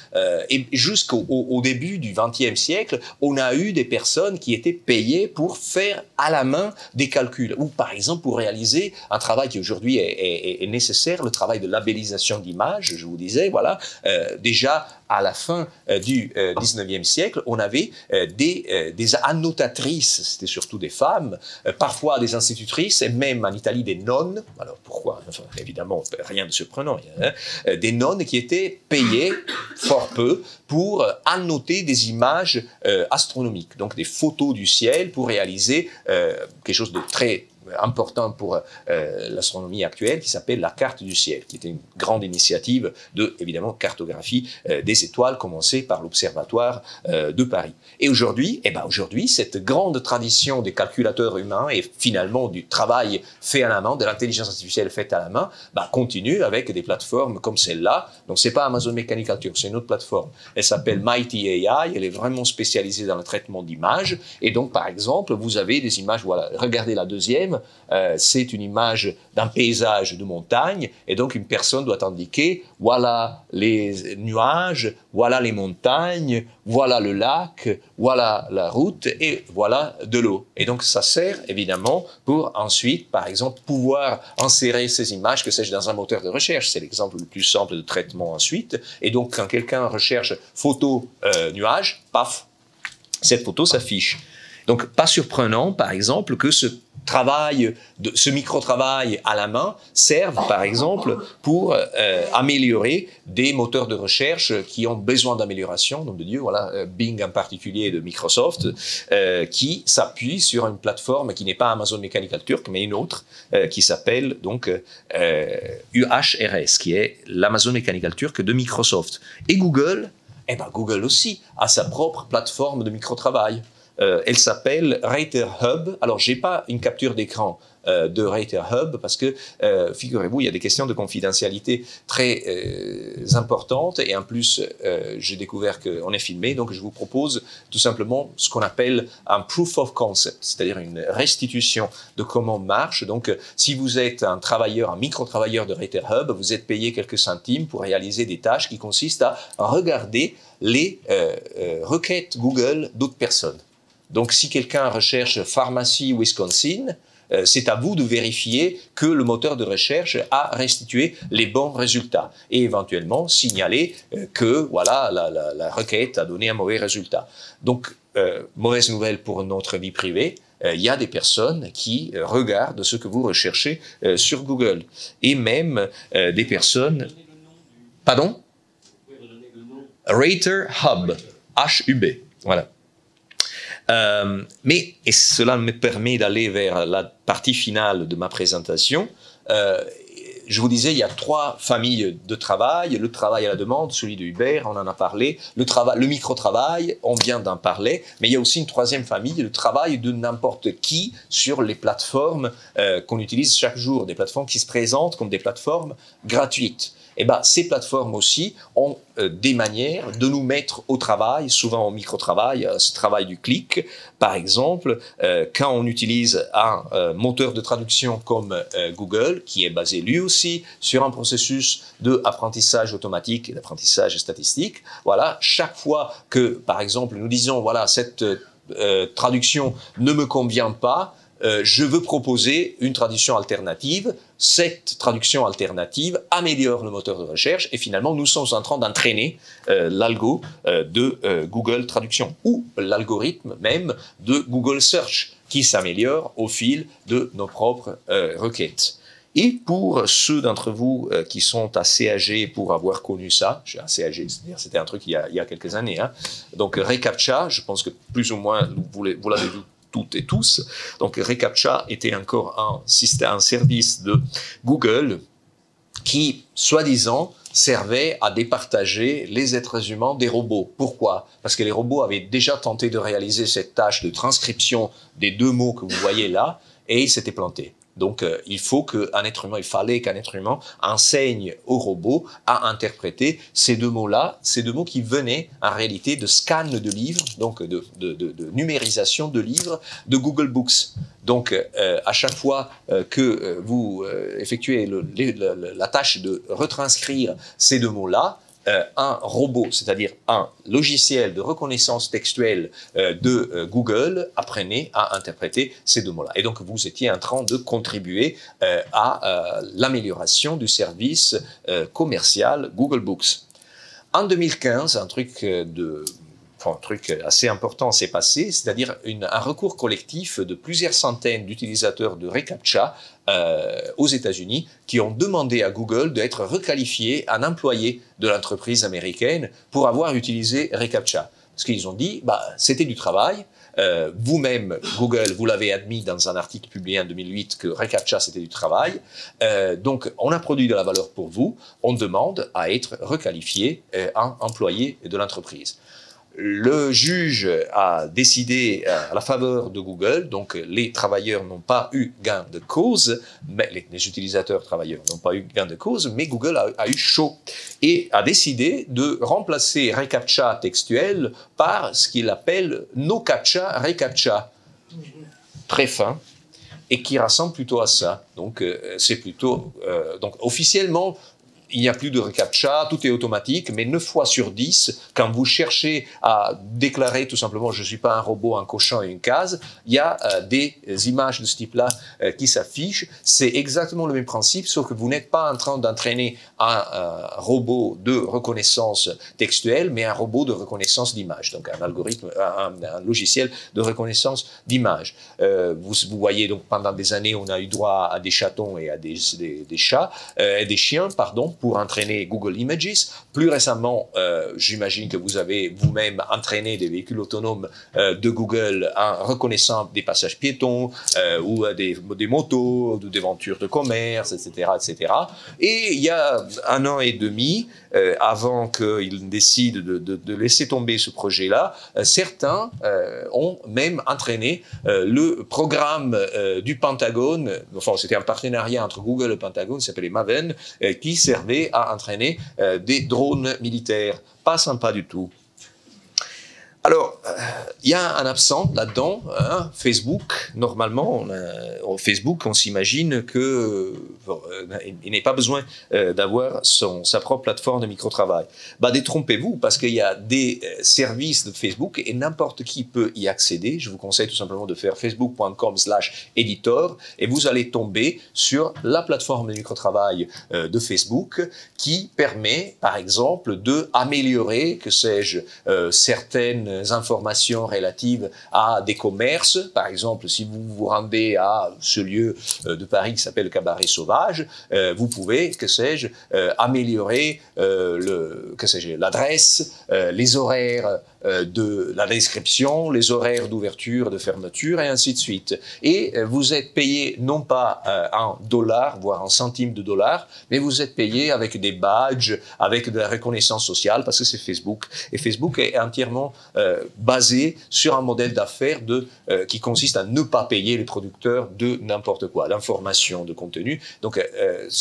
B: et jusqu'au au, début du XXe siècle, on a eu des personnes qui étaient payées pour faire à la main des calculs, ou par exemple pour réaliser un travail qui aujourd'hui est, nécessaire, le travail de labellisation d'images, je vous disais, voilà, euh, déjà à la fin euh, du 19e euh, siècle, on avait des, des annotatrices, c'était surtout des femmes, parfois des institutrices, et même en Italie des nonnes, alors pourquoi? Évidemment, rien de surprenant, hein, des nonnes qui étaient payées fort peu pour annoter des images astronomiques, donc des photos du ciel pour réaliser quelque chose de très important pour euh, l'astronomie actuelle qui s'appelle la carte du ciel, qui était une grande initiative de, évidemment, cartographie euh, des étoiles commencée par l'Observatoire euh, de Paris. Et aujourd'hui, eh ben aujourd'hui, cette grande tradition des calculateurs humains et finalement du travail fait à la main, de l'intelligence artificielle faite à la main, bah, continue avec des plateformes comme celle-là. Donc c'est pas Amazon Mechanical Turk, c'est une autre plateforme. Elle s'appelle Mighty AI, elle est vraiment spécialisée dans le traitement d'images. Et donc, par exemple, vous avez des images, voilà, regardez la deuxième, euh, c'est une image d'un paysage de montagne, et donc une personne doit indiquer, voilà les nuages, voilà les montagnes, voilà le lac, voilà la route, et voilà de l'eau. Et donc ça sert évidemment pour ensuite, par exemple, pouvoir insérer ces images, que sais-je, dans un moteur de recherche. C'est l'exemple le plus simple de traitement ensuite. Et donc quand quelqu'un recherche photo euh, nuage, paf, cette photo s'affiche. Donc, pas surprenant, par exemple, que ce travail, ce micro-travail à la main serve, par exemple, pour euh, améliorer des moteurs de recherche qui ont besoin d'amélioration. Donc, de Dieu, voilà, euh, Bing en particulier de Microsoft, euh, qui s'appuie sur une plateforme qui n'est pas Amazon Mechanical Turk, mais une autre, qui s'appelle donc UHRS, qui est l'Amazon Mechanical Turk de Microsoft. Et Google, eh ben Google aussi a sa propre plateforme de micro-travail. Euh, elle s'appelle Writer Hub. Alors, j'ai pas une capture d'écran euh, de Writer Hub parce que, euh, figurez-vous, il y a des questions de confidentialité très importantes et en plus, j'ai découvert qu'on est filmé, donc je vous propose tout simplement ce qu'on appelle un proof of concept, c'est-à-dire une restitution de comment marche. Donc, si vous êtes un travailleur, un micro-travailleur de Writer Hub, vous êtes payé quelques centimes pour réaliser des tâches qui consistent à regarder les requêtes Google d'autres personnes. Donc si quelqu'un recherche pharmacie Wisconsin, euh, c'est à vous de vérifier que le moteur de recherche a restitué les bons résultats et éventuellement signaler euh, que voilà la, requête a donné un mauvais résultat. Donc euh, mauvaise nouvelle pour notre vie privée. Il y a des personnes qui regardent ce que vous recherchez sur Google et même des personnes. Pardon? Rater Hub, H-U-B. Voilà. Euh, mais, et cela me permet d'aller vers la partie finale de ma présentation, euh, je vous disais, il y a trois familles de travail. Le travail à la demande, celui de Uber, on en a parlé. Le, le micro-travail, on vient d'en parler. Mais il y a aussi une troisième famille, le travail de n'importe qui sur les plateformes euh, qu'on utilise chaque jour, des plateformes qui se présentent comme des plateformes gratuites. Eh ben, ces plateformes aussi ont des manières de nous mettre au travail, souvent au micro-travail, ce travail du clic. Par exemple, quand on utilise un moteur de traduction comme Google, qui est basé lui aussi sur un processus d'apprentissage automatique et d'apprentissage statistique, voilà, chaque fois que, par exemple, nous disons, voilà, cette euh, traduction ne me convient pas, euh, je veux proposer une traduction alternative. Cette traduction alternative améliore le moteur de recherche et finalement nous sommes en train d'entraîner euh, l'algo de Google Traduction ou l'algorithme même de Google Search qui s'améliore au fil de nos propres requêtes. Et pour ceux d'entre vous euh, qui sont assez âgés pour avoir connu ça, je suis assez âgé, c'est-à-dire c'était un truc il y a, quelques années, hein. donc ReCAPTCHA, je pense que plus ou moins vous l'avez vu toutes et tous, donc ReCAPTCHA était encore un, système, un service de Google qui, soi-disant, servait à départager les êtres humains des robots. Pourquoi? Parce que les robots avaient déjà tenté de réaliser cette tâche de transcription des deux mots que vous voyez là, et ils s'étaient plantés. Donc, euh, il faut qu'un être humain, il fallait qu'un être humain enseigne au robot à interpréter ces deux mots-là, ces deux mots qui venaient en réalité de scan de livres, donc de, numérisation de livres de Google Books. Donc, euh, à chaque fois euh, que vous effectuez la tâche de retranscrire ces deux mots-là, euh, un robot, c'est-à-dire un logiciel de reconnaissance textuelle euh, de euh, Google, apprenait à interpréter ces deux mots-là. Et donc vous étiez en train de contribuer à l'amélioration du service commercial Google Books. En 2015, un truc un truc assez important s'est passé, c'est-à-dire un recours collectif de plusieurs centaines d'utilisateurs de reCAPTCHA euh, aux États-Unis qui ont demandé à Google d'être requalifié en employé de l'entreprise américaine pour avoir utilisé reCAPTCHA. Parce qu'ils ont dit, bah, c'était du travail. Euh, vous-même, Google, vous l'avez admis dans un article publié en 2008 que reCAPTCHA c'était du travail. Euh, donc, on a produit de la valeur pour vous. On demande à être requalifié en employé de l'entreprise le juge a décidé euh, à la faveur de Google, donc les travailleurs n'ont pas eu gain de cause, mais les, utilisateurs travailleurs n'ont pas eu gain de cause, mais Google a, eu chaud et a décidé de remplacer reCAPTCHA textuel par ce qu'il appelle no captcha reCAPTCHA. Très fin et qui ressemble plutôt à ça. Donc euh, c'est plutôt euh, donc officiellement il n'y a plus de reCAPTCHA, tout est automatique, mais 9 fois sur 10, quand vous cherchez à déclarer tout simplement je ne suis pas un robot, un cochon et une case, il y a euh, des images de ce type-là euh, qui s'affichent. C'est exactement le même principe, sauf que vous n'êtes pas en train d'entraîner un, robot de reconnaissance textuelle, mais un robot de reconnaissance d'image, donc un algorithme, un, logiciel de reconnaissance d'image. Euh, vous, vous, voyez donc pendant des années, on a eu droit à des chatons et à des, des, des chats, des chiens, pardon, pour entraîner Google Images. Plus récemment, euh, j'imagine que vous avez vous-même entraîné des véhicules autonomes euh, de Google en reconnaissant des passages piétons euh, ou des, motos, ou des voitures de commerce, etc., etc. Et il y a un an et demi, avant qu'ils décident de, de, de, laisser tomber ce projet-là, certains ont même entraîné le programme du Pentagone, enfin c'était un partenariat entre Google et le Pentagone, s'appelait Maven, qui servait à entraîner euh, des drones militaires. Pas sympa du tout. Alors, il y a un absent là-dedans, hein, Facebook. Normalement, on Facebook, on s'imagine que euh, il n'est pas besoin euh, d'avoir sa propre plateforme de micro-travail. Bah, détrompez-vous, parce qu'il y a des euh, services de Facebook et n'importe qui peut y accéder. Je vous conseille tout simplement de faire facebook.com/editor et vous allez tomber sur la plateforme de micro-travail de Facebook qui permet, par exemple, de améliorer, que sais-je, certaines informations relatives à des commerces. Par exemple, si vous vous rendez à ce lieu de Paris qui s'appelle le Cabaret Sauvage euh, vous pouvez, que sais-je, euh, améliorer euh, le, que sais-je, l'adresse, les horaires de la description, les horaires d'ouverture, de fermeture et ainsi de suite. Et vous êtes payé non pas en dollars, voire en centimes de dollars, mais vous êtes payé avec des badges, avec de la reconnaissance sociale, parce que c'est Facebook. Et Facebook est entièrement basé sur un modèle d'affaires de qui consiste à ne pas payer les producteurs de n'importe quoi, d'information, de contenu. Donc,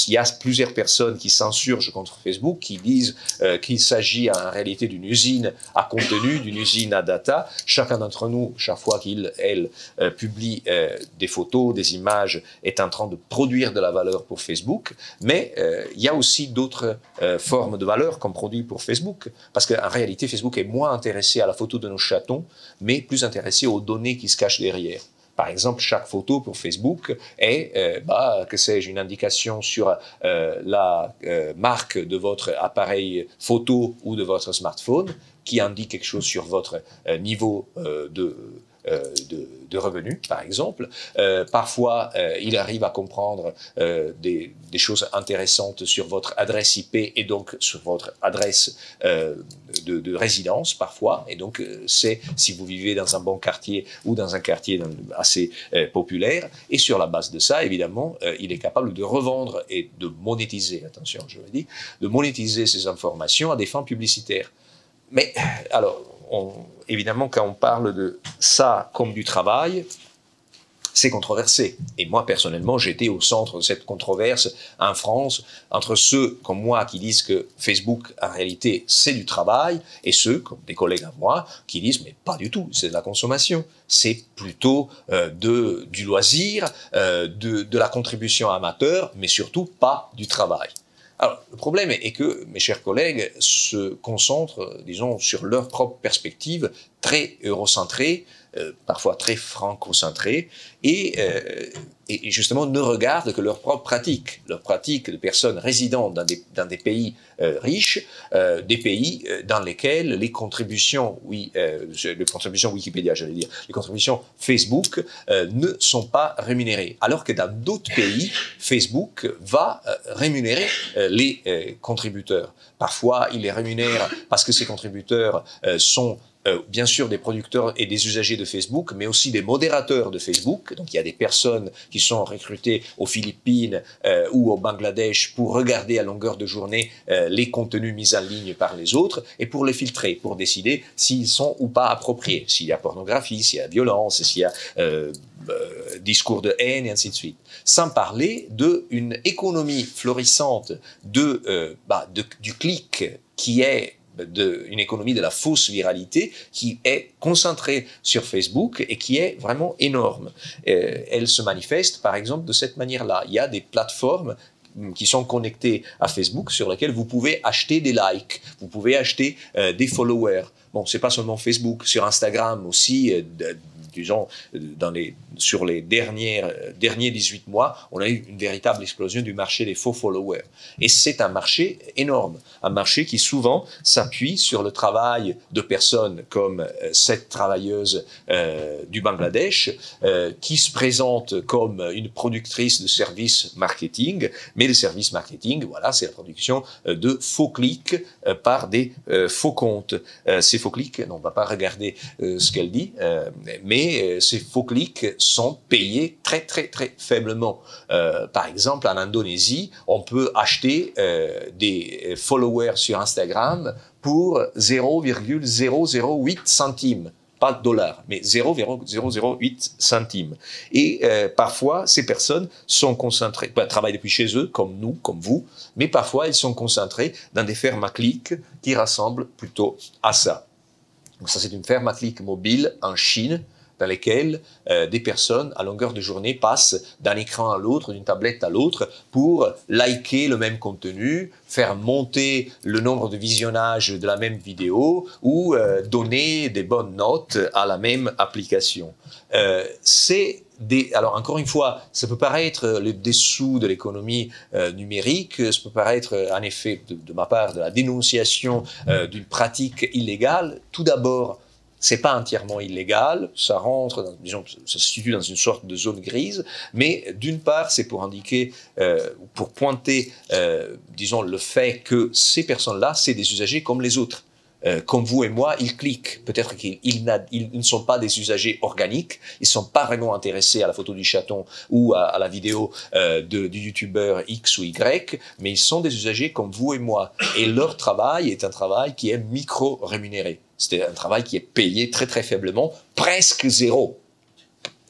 B: il y a plusieurs personnes qui s'insurgent contre Facebook, qui disent qu'il s'agit en réalité d'une usine à contenu, d'une usine à data. Chacun d'entre nous, chaque fois qu'il, elle, publie des photos, des images, est en train de produire de la valeur pour Facebook, mais euh, il y a aussi d'autres euh, formes de valeur qu'on produit pour Facebook, parce qu'en réalité, Facebook est moins intéressé à la photo de nos chatons, mais plus intéressé aux données qui se cachent derrière. Par exemple, chaque photo pour Facebook est, euh, bah, que sais-je, une indication sur la marque de votre appareil photo ou de votre smartphone, qui indique quelque chose sur votre niveau de euh, de, revenus, par exemple. Euh, parfois, euh, il arrive à comprendre des, choses intéressantes sur votre adresse IP et donc sur votre adresse de, résidence, parfois. Et donc, c'est si vous vivez dans un bon quartier ou dans un quartier assez populaire. Et sur la base de ça, évidemment, il est capable de revendre et de monétiser, attention, je veux dire, de monétiser ces informations à des fins publicitaires. Mais alors, évidemment, quand on parle de ça comme du travail, c'est controversé. Et moi, personnellement, j'étais au centre de cette controverse en France entre ceux comme moi qui disent que Facebook, en réalité, c'est du travail, et ceux, comme des collègues à moi, qui disent, mais pas du tout, c'est de la consommation. C'est plutôt euh, de, du loisir, euh, de, de la contribution amateur, mais surtout pas du travail. Alors, le problème est que mes chers collègues se concentrent, disons, sur leur propre perspective, très eurocentrée, euh, parfois très franco-centrée, et, euh, et, justement ne regardent que leurs propres pratiques, leurs pratiques de personnes résidant dans des, pays euh, riches, des pays dans lesquels les contributions, oui, les contributions Wikipédia, j'allais dire, les contributions Facebook ne sont pas rémunérées, alors que dans d'autres pays, Facebook va rémunérer les contributeurs. Parfois, il les rémunère parce que ces contributeurs sont euh, bien sûr des producteurs et des usagers de Facebook, mais aussi des modérateurs de Facebook. Donc il y a des personnes qui sont recrutées aux Philippines euh, ou au Bangladesh pour regarder à longueur de journée euh, les contenus mis en ligne par les autres et pour les filtrer, pour décider s'ils sont ou pas appropriés, s'il y a pornographie, s'il y a violence, s'il y a discours de haine et ainsi de suite. Sans parler d'une économie florissante de, bah, de, du clic qui est d'une économie de la fausse viralité qui est concentrée sur Facebook et qui est vraiment énorme. Euh, elle se manifeste par exemple de cette manière-là. Il y a des plateformes qui sont connectées à Facebook sur lesquelles vous pouvez acheter des likes, vous pouvez acheter euh, des followers. Bon, c'est pas seulement Facebook, sur Instagram aussi, euh, disons, les, sur les dernières, euh, derniers 18 mois, on a eu une véritable explosion du marché des faux followers. Et c'est un marché énorme, un marché qui souvent s'appuie sur le travail de personnes comme euh, cette travailleuse euh, du Bangladesh, qui se présente comme une productrice de services marketing, mais le service marketing, voilà, c'est la production de faux clics par des faux comptes. ces faux clics, on ne va pas regarder ce qu'elle dit, mais mais euh, ces faux clics sont payés très très très faiblement. Euh, par exemple, en Indonésie, on peut acheter euh, des followers sur Instagram pour 0,008 centimes pas de dollars, mais 0,008 centimes. Et parfois, ces personnes sont concentrées, bah, travaillent depuis chez eux, comme nous, comme vous, mais parfois, elles sont concentrées dans des fermes à clics qui rassemblent plutôt à ça. Donc ça, c'est une ferme à clics mobile en Chine, dans lesquelles euh, des personnes à longueur de journée passent d'un écran à l'autre, d'une tablette à l'autre, pour liker le même contenu, faire monter le nombre de visionnages de la même vidéo ou euh, donner des bonnes notes à la même application. Euh, c'est alors encore une fois, ça peut paraître le dessous de l'économie numérique, ça peut paraître en effet de, ma part de la dénonciation d'une pratique illégale. Tout d'abord, c'est pas entièrement illégal, ça rentre, dans, disons, ça se situe dans une sorte de zone grise, mais d'une part, c'est pour indiquer, euh, pour pointer, euh, disons, le fait que ces personnes-là, c'est des usagers comme les autres. Euh, comme vous et moi, ils cliquent. Peut-être qu'ils ils, ne sont pas des usagers organiques, ils ne sont pas vraiment intéressés à la photo du chaton ou à, la vidéo euh, du youtubeur X ou Y, mais ils sont des usagers comme vous et moi. Et leur travail est un travail qui est micro-rémunéré. C'est un travail qui est payé très très faiblement, presque zéro.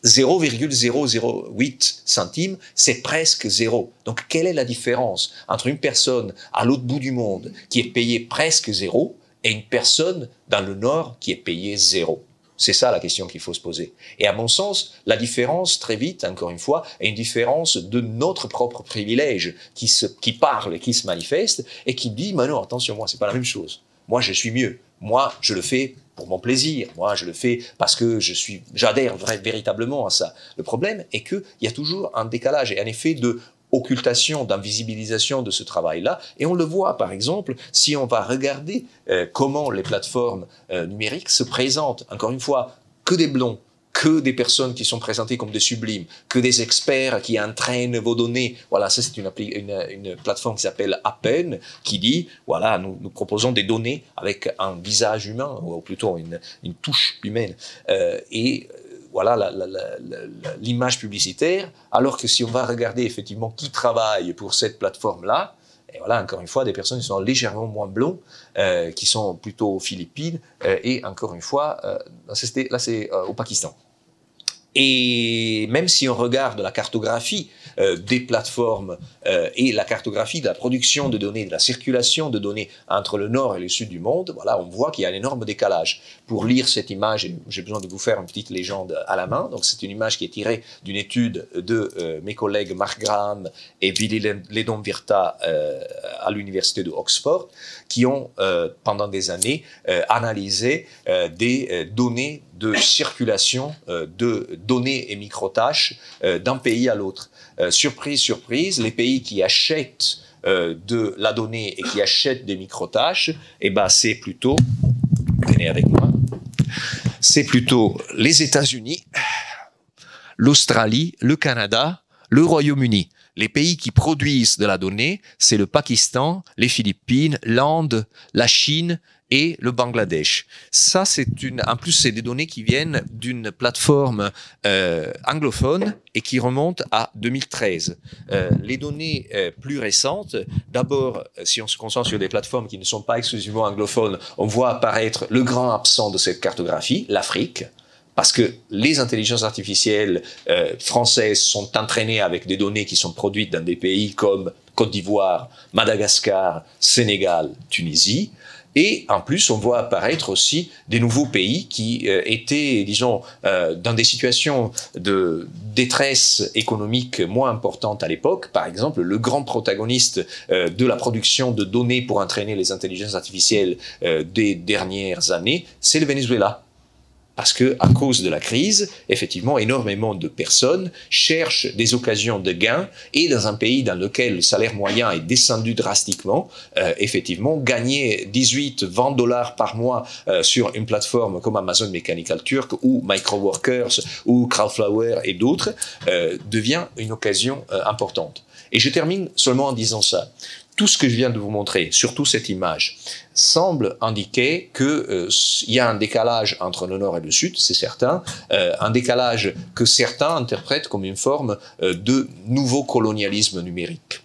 B: 0,008 centimes, c'est presque zéro. Donc, quelle est la différence entre une personne à l'autre bout du monde qui est payée presque zéro et une personne dans le Nord qui est payée zéro c'est ça la question qu'il faut se poser. Et à mon sens, la différence, très vite, encore une fois, est une différence de notre propre privilège qui, se, qui parle et qui se manifeste et qui dit, mais non, attention, moi, c'est pas la même chose. Moi, je suis mieux. Moi, je le fais pour mon plaisir. Moi, je le fais parce que je suis, j'adhère véritablement à ça. Le problème est qu'il y a toujours un décalage et un effet de occultation, d'invisibilisation de ce travail-là. Et on le voit, par exemple, si on va regarder euh, comment les plateformes euh, numériques se présentent. Encore une fois, que des blonds, que des personnes qui sont présentées comme des sublimes, que des experts qui entraînent vos données. Voilà, ça c'est une, une, plateforme qui s'appelle Appen, qui dit, voilà, nous, nous, proposons des données avec un visage humain, ou plutôt une, une touche humaine. Euh, et voilà l'image publicitaire, alors que si on va regarder effectivement qui travaille pour cette plateforme-là, et voilà, encore une fois, des personnes qui sont légèrement moins blonds, euh, qui sont plutôt Philippines, euh, et encore une fois, euh, là c'est au Pakistan. Et même si on regarde la cartographie euh, des plateformes euh, et la cartographie de la production de données, de la circulation de données entre le nord et le sud du monde, voilà, on voit qu'il y a un énorme décalage. Pour lire cette image, j'ai besoin de vous faire une petite légende à la main. Donc c'est une image qui est tirée d'une étude de euh, mes collègues Mark Graham et Billy Ledon Virta à l'université de Oxford, qui ont pendant des années analysé des données de circulation euh, de données et microtâches euh, d'un pays à l'autre. Euh, surprise, surprise, les pays qui achètent de la donnée et qui achètent des microtâches, eh ben, c'est plutôt, venez avec moi, c'est plutôt les États-Unis, l'Australie, le Canada, le Royaume-Uni. Les pays qui produisent de la donnée, c'est le Pakistan, les Philippines, l'Inde, la Chine, et le Bangladesh. Ça, c'est une. En plus, c'est des données qui viennent d'une plateforme euh, anglophone et qui remontent à 2013. Euh, les données euh, plus récentes, d'abord, si on se concentre sur des plateformes qui ne sont pas exclusivement anglophones, on voit apparaître le grand absent de cette cartographie, l'Afrique parce que les intelligences artificielles françaises sont entraînées avec des données qui sont produites dans des pays comme Côte d'Ivoire, Madagascar, Sénégal, Tunisie. Et en plus, on voit apparaître aussi des nouveaux pays qui euh, étaient, disons, euh, dans des situations de détresse économique moins importante à l'époque. Par exemple, le grand protagoniste euh, de la production de données pour entraîner les intelligences artificielles des dernières années, c'est le Venezuela parce que à cause de la crise, effectivement, énormément de personnes cherchent des occasions de gains et dans un pays dans lequel le salaire moyen est descendu drastiquement, euh, effectivement, gagner 18, 20 dollars par mois euh, sur une plateforme comme Amazon Mechanical Turk ou Microworkers ou Crowdflower et d'autres euh, devient une occasion importante. Et je termine seulement en disant ça tout ce que je viens de vous montrer, surtout cette image, semble indiquer qu'il euh, y a un décalage entre le nord et le sud, c'est certain, euh, un décalage que certains interprètent comme une forme euh, de nouveau colonialisme numérique.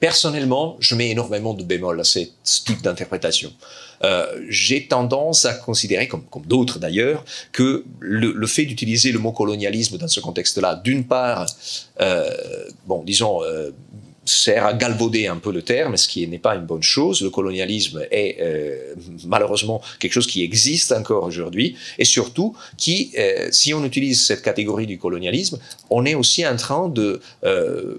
B: Personnellement, je mets énormément de bémol à ce type d'interprétation. j'ai tendance à considérer, comme, d'autres d'ailleurs, que le, le fait d'utiliser le mot colonialisme dans ce contexte-là, d'une part, bon, disons, sert à galvauder un peu le terme, ce qui n'est pas une bonne chose. Le colonialisme est euh, malheureusement quelque chose qui existe encore aujourd'hui, et surtout qui, euh, si on utilise cette catégorie du colonialisme, on est aussi en train de, euh,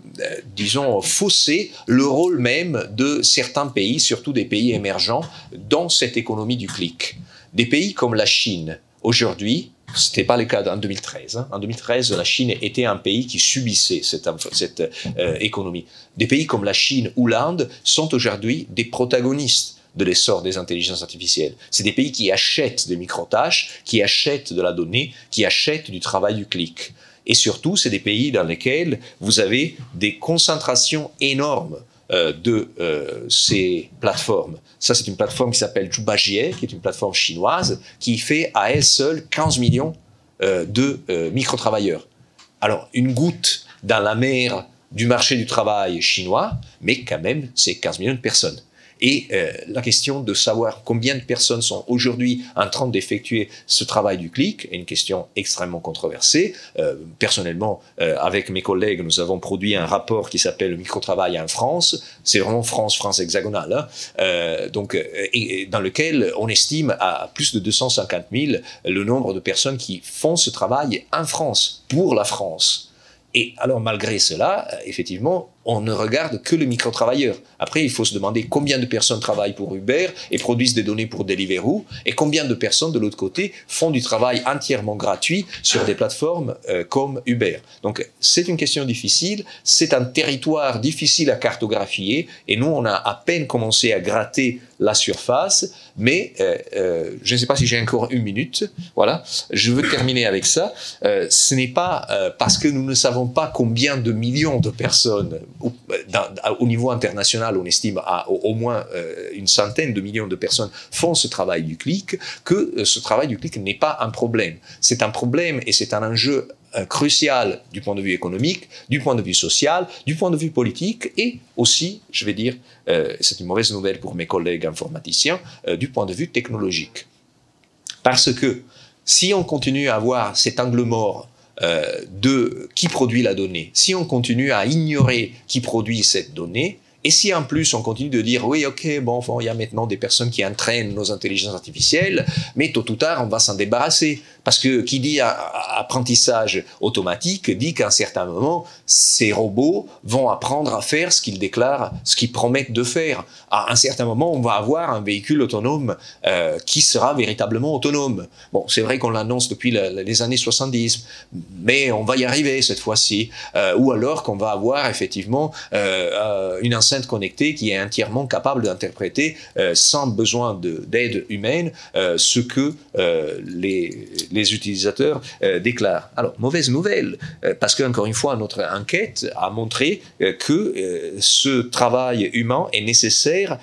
B: disons, fausser le rôle même de certains pays, surtout des pays émergents, dans cette économie du clic. Des pays comme la Chine, aujourd'hui, ce pas le cas en 2013. Hein. En 2013, la Chine était un pays qui subissait cette, cette euh, économie. Des pays comme la Chine ou l'Inde sont aujourd'hui des protagonistes de l'essor des intelligences artificielles. C'est des pays qui achètent des micro-tâches, qui achètent de la donnée, qui achètent du travail du clic. Et surtout, c'est des pays dans lesquels vous avez des concentrations énormes de ces plateformes. Ça, c'est une plateforme qui s'appelle Zhubajie, qui est une plateforme chinoise, qui fait à elle seule 15 millions de micro-travailleurs. Alors, une goutte dans la mer du marché du travail chinois, mais quand même, c'est 15 millions de personnes. Et euh, la question de savoir combien de personnes sont aujourd'hui en train d'effectuer ce travail du clic est une question extrêmement controversée. Euh, personnellement, euh, avec mes collègues, nous avons produit un rapport qui s'appelle le micro-travail en France. C'est vraiment France, France hexagonale. Hein. donc, dans lequel on estime à plus de 250 000 le nombre de personnes qui font ce travail en France, pour la France. Et alors, malgré cela, effectivement, on ne regarde que le micro-travailleur. Après, il faut se demander combien de personnes travaillent pour Uber et produisent des données pour Deliveroo, et combien de personnes, de l'autre côté, font du travail entièrement gratuit sur des plateformes euh, comme Uber. Donc, c'est une question difficile, c'est un territoire difficile à cartographier, et nous, on a à peine commencé à gratter la surface, mais euh, euh, je ne sais pas si j'ai encore une minute. Voilà, je veux terminer avec ça. ce n'est pas parce que nous ne savons pas combien de millions de personnes au, niveau international, on estime à au, moins euh, une centaine de millions de personnes font ce travail du clic, que euh, ce travail du clic n'est pas un problème. C'est un problème et c'est un enjeu euh, crucial du point de vue économique, du point de vue social, du point de vue politique et aussi, je vais dire, c'est une mauvaise nouvelle pour mes collègues informaticiens, du point de vue technologique. Parce que si on continue à avoir cet angle mort euh, de qui produit la donnée, si on continue à ignorer qui produit cette donnée, et si en plus on continue de dire oui, ok, bon, il y a maintenant des personnes qui entraînent nos intelligences artificielles, mais tôt ou tard on va s'en débarrasser. Parce que qui dit apprentissage automatique dit qu'à un certain moment, ces robots vont apprendre à faire ce qu'ils déclarent, ce qu'ils promettent de faire. À un certain moment, on va avoir un véhicule autonome euh, qui sera véritablement autonome. Bon, c'est vrai qu'on l'annonce depuis les années 70, mais on va y arriver cette fois-ci. Euh, ou alors qu'on va avoir effectivement euh, une connectée qui est entièrement capable d'interpréter sans besoin d'aide humaine ce que les les utilisateurs euh, déclarent. Alors, mauvaise nouvelle, euh, parce que encore une fois, notre enquête a montré euh, que ce travail humain est nécessaire,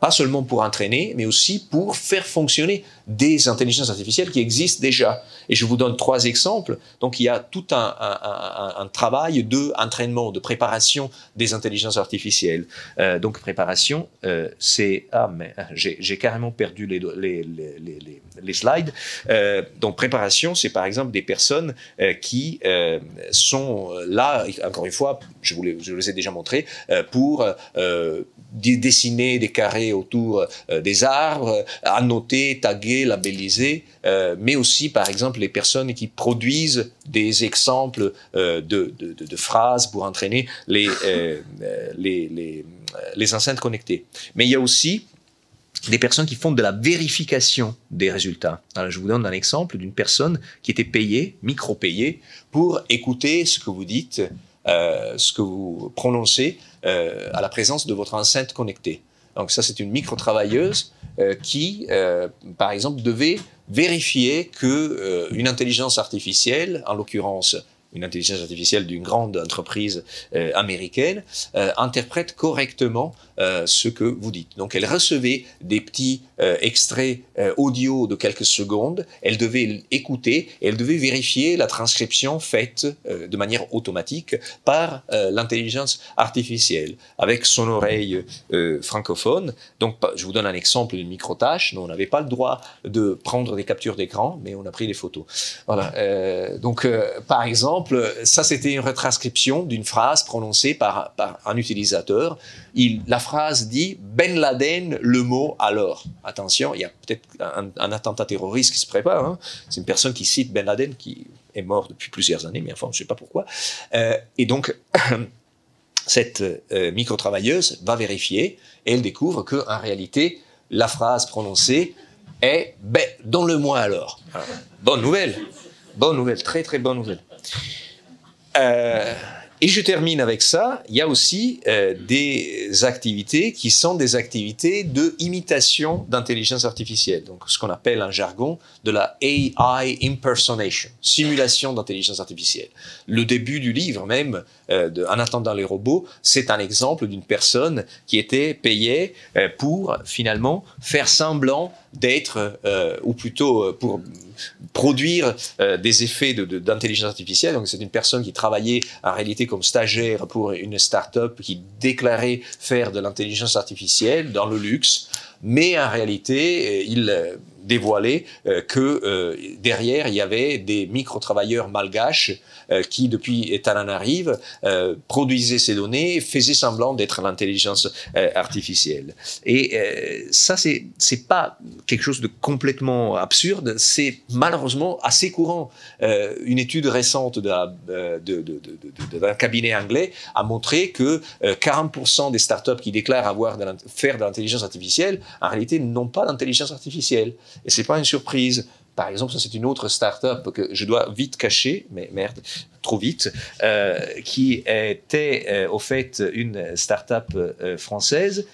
B: pas seulement pour entraîner, mais aussi pour faire fonctionner des intelligences artificielles qui existent déjà. Et je vous donne trois exemples. Donc il y a tout un, un, un, travail de entraînement, de préparation des intelligences artificielles. Euh, donc préparation, euh, c'est ah mais j'ai carrément perdu les slides. Euh, donc préparation, c'est par exemple des personnes qui sont là, encore une fois, je vous les, je les ai déjà montrés, pour dessiner des carrés autour des arbres, annoter, taguer, labelliser, mais aussi par exemple les personnes qui produisent des exemples de, de, phrases pour entraîner les, les, les, les enceintes connectées. Mais il y a aussi des personnes qui font de la vérification des résultats. Je vous donne un exemple d'une personne qui était payée, micro-payée, pour écouter ce que vous dites, euh, ce que vous prononcez euh, à la présence de votre enceinte connectée. Donc ça, c'est une micro-travailleuse euh, qui, euh, par exemple, devait vérifier que euh, une intelligence artificielle, en l'occurrence une intelligence artificielle d'une grande entreprise américaine, interprète correctement euh, ce que vous dites. Donc elle recevait des petits extraits audio de quelques secondes, elle devait écouter elle devait vérifier la transcription faite de manière automatique par l'intelligence artificielle avec son oreille francophone. Donc je vous donne un exemple d'une micro-tâche. on n'avait pas le droit de prendre des captures d'écran, mais on a pris des photos. Voilà. donc par exemple, ça c'était une retranscription d'une phrase prononcée par, un utilisateur. Il, la phrase dit Ben Laden, le mot alors. Attention, il y a peut-être un, attentat terroriste qui se prépare. Hein. C'est une personne qui cite Ben Laden, qui est mort depuis plusieurs années, mais enfin, je ne sais pas pourquoi. Euh, et donc, cette euh, micro-travailleuse va vérifier et elle découvre qu'en réalité, la phrase prononcée est ben, dans le moi alors. bonne nouvelle. Bonne nouvelle, très très bonne nouvelle. Euh, Et je termine avec ça. Il y a aussi euh, des activités qui sont des activités de imitation d'intelligence artificielle. Donc, ce qu'on appelle un jargon de la AI impersonation, simulation d'intelligence artificielle. Le début du livre même, euh, En attendant les robots, c'est un exemple d'une personne qui était payée euh, pour finalement faire semblant d'être, euh, ou plutôt euh, pour produire euh, des effets d'intelligence de, artificielle. Donc c'est une personne qui travaillait en réalité comme stagiaire pour une start-up qui déclarait faire de l'intelligence artificielle dans le luxe, mais en réalité il dévoilé euh, que derrière, il y avait des micro-travailleurs malgaches euh, qui, depuis Tananarive, produisaient ces données, faisaient semblant d'être l'intelligence artificielle. Et ça, c'est pas quelque chose de complètement absurde, c'est malheureusement assez courant. une étude récente d'un cabinet anglais a montré que 40% des startups qui déclarent avoir de de l'intelligence artificielle, en réalité, n'ont pas d'intelligence artificielle. Et c'est pas une surprise. Par exemple, ça c'est une autre start-up que je dois vite cacher, mais merde, trop vite, euh, qui était euh, au fait une start-up euh, française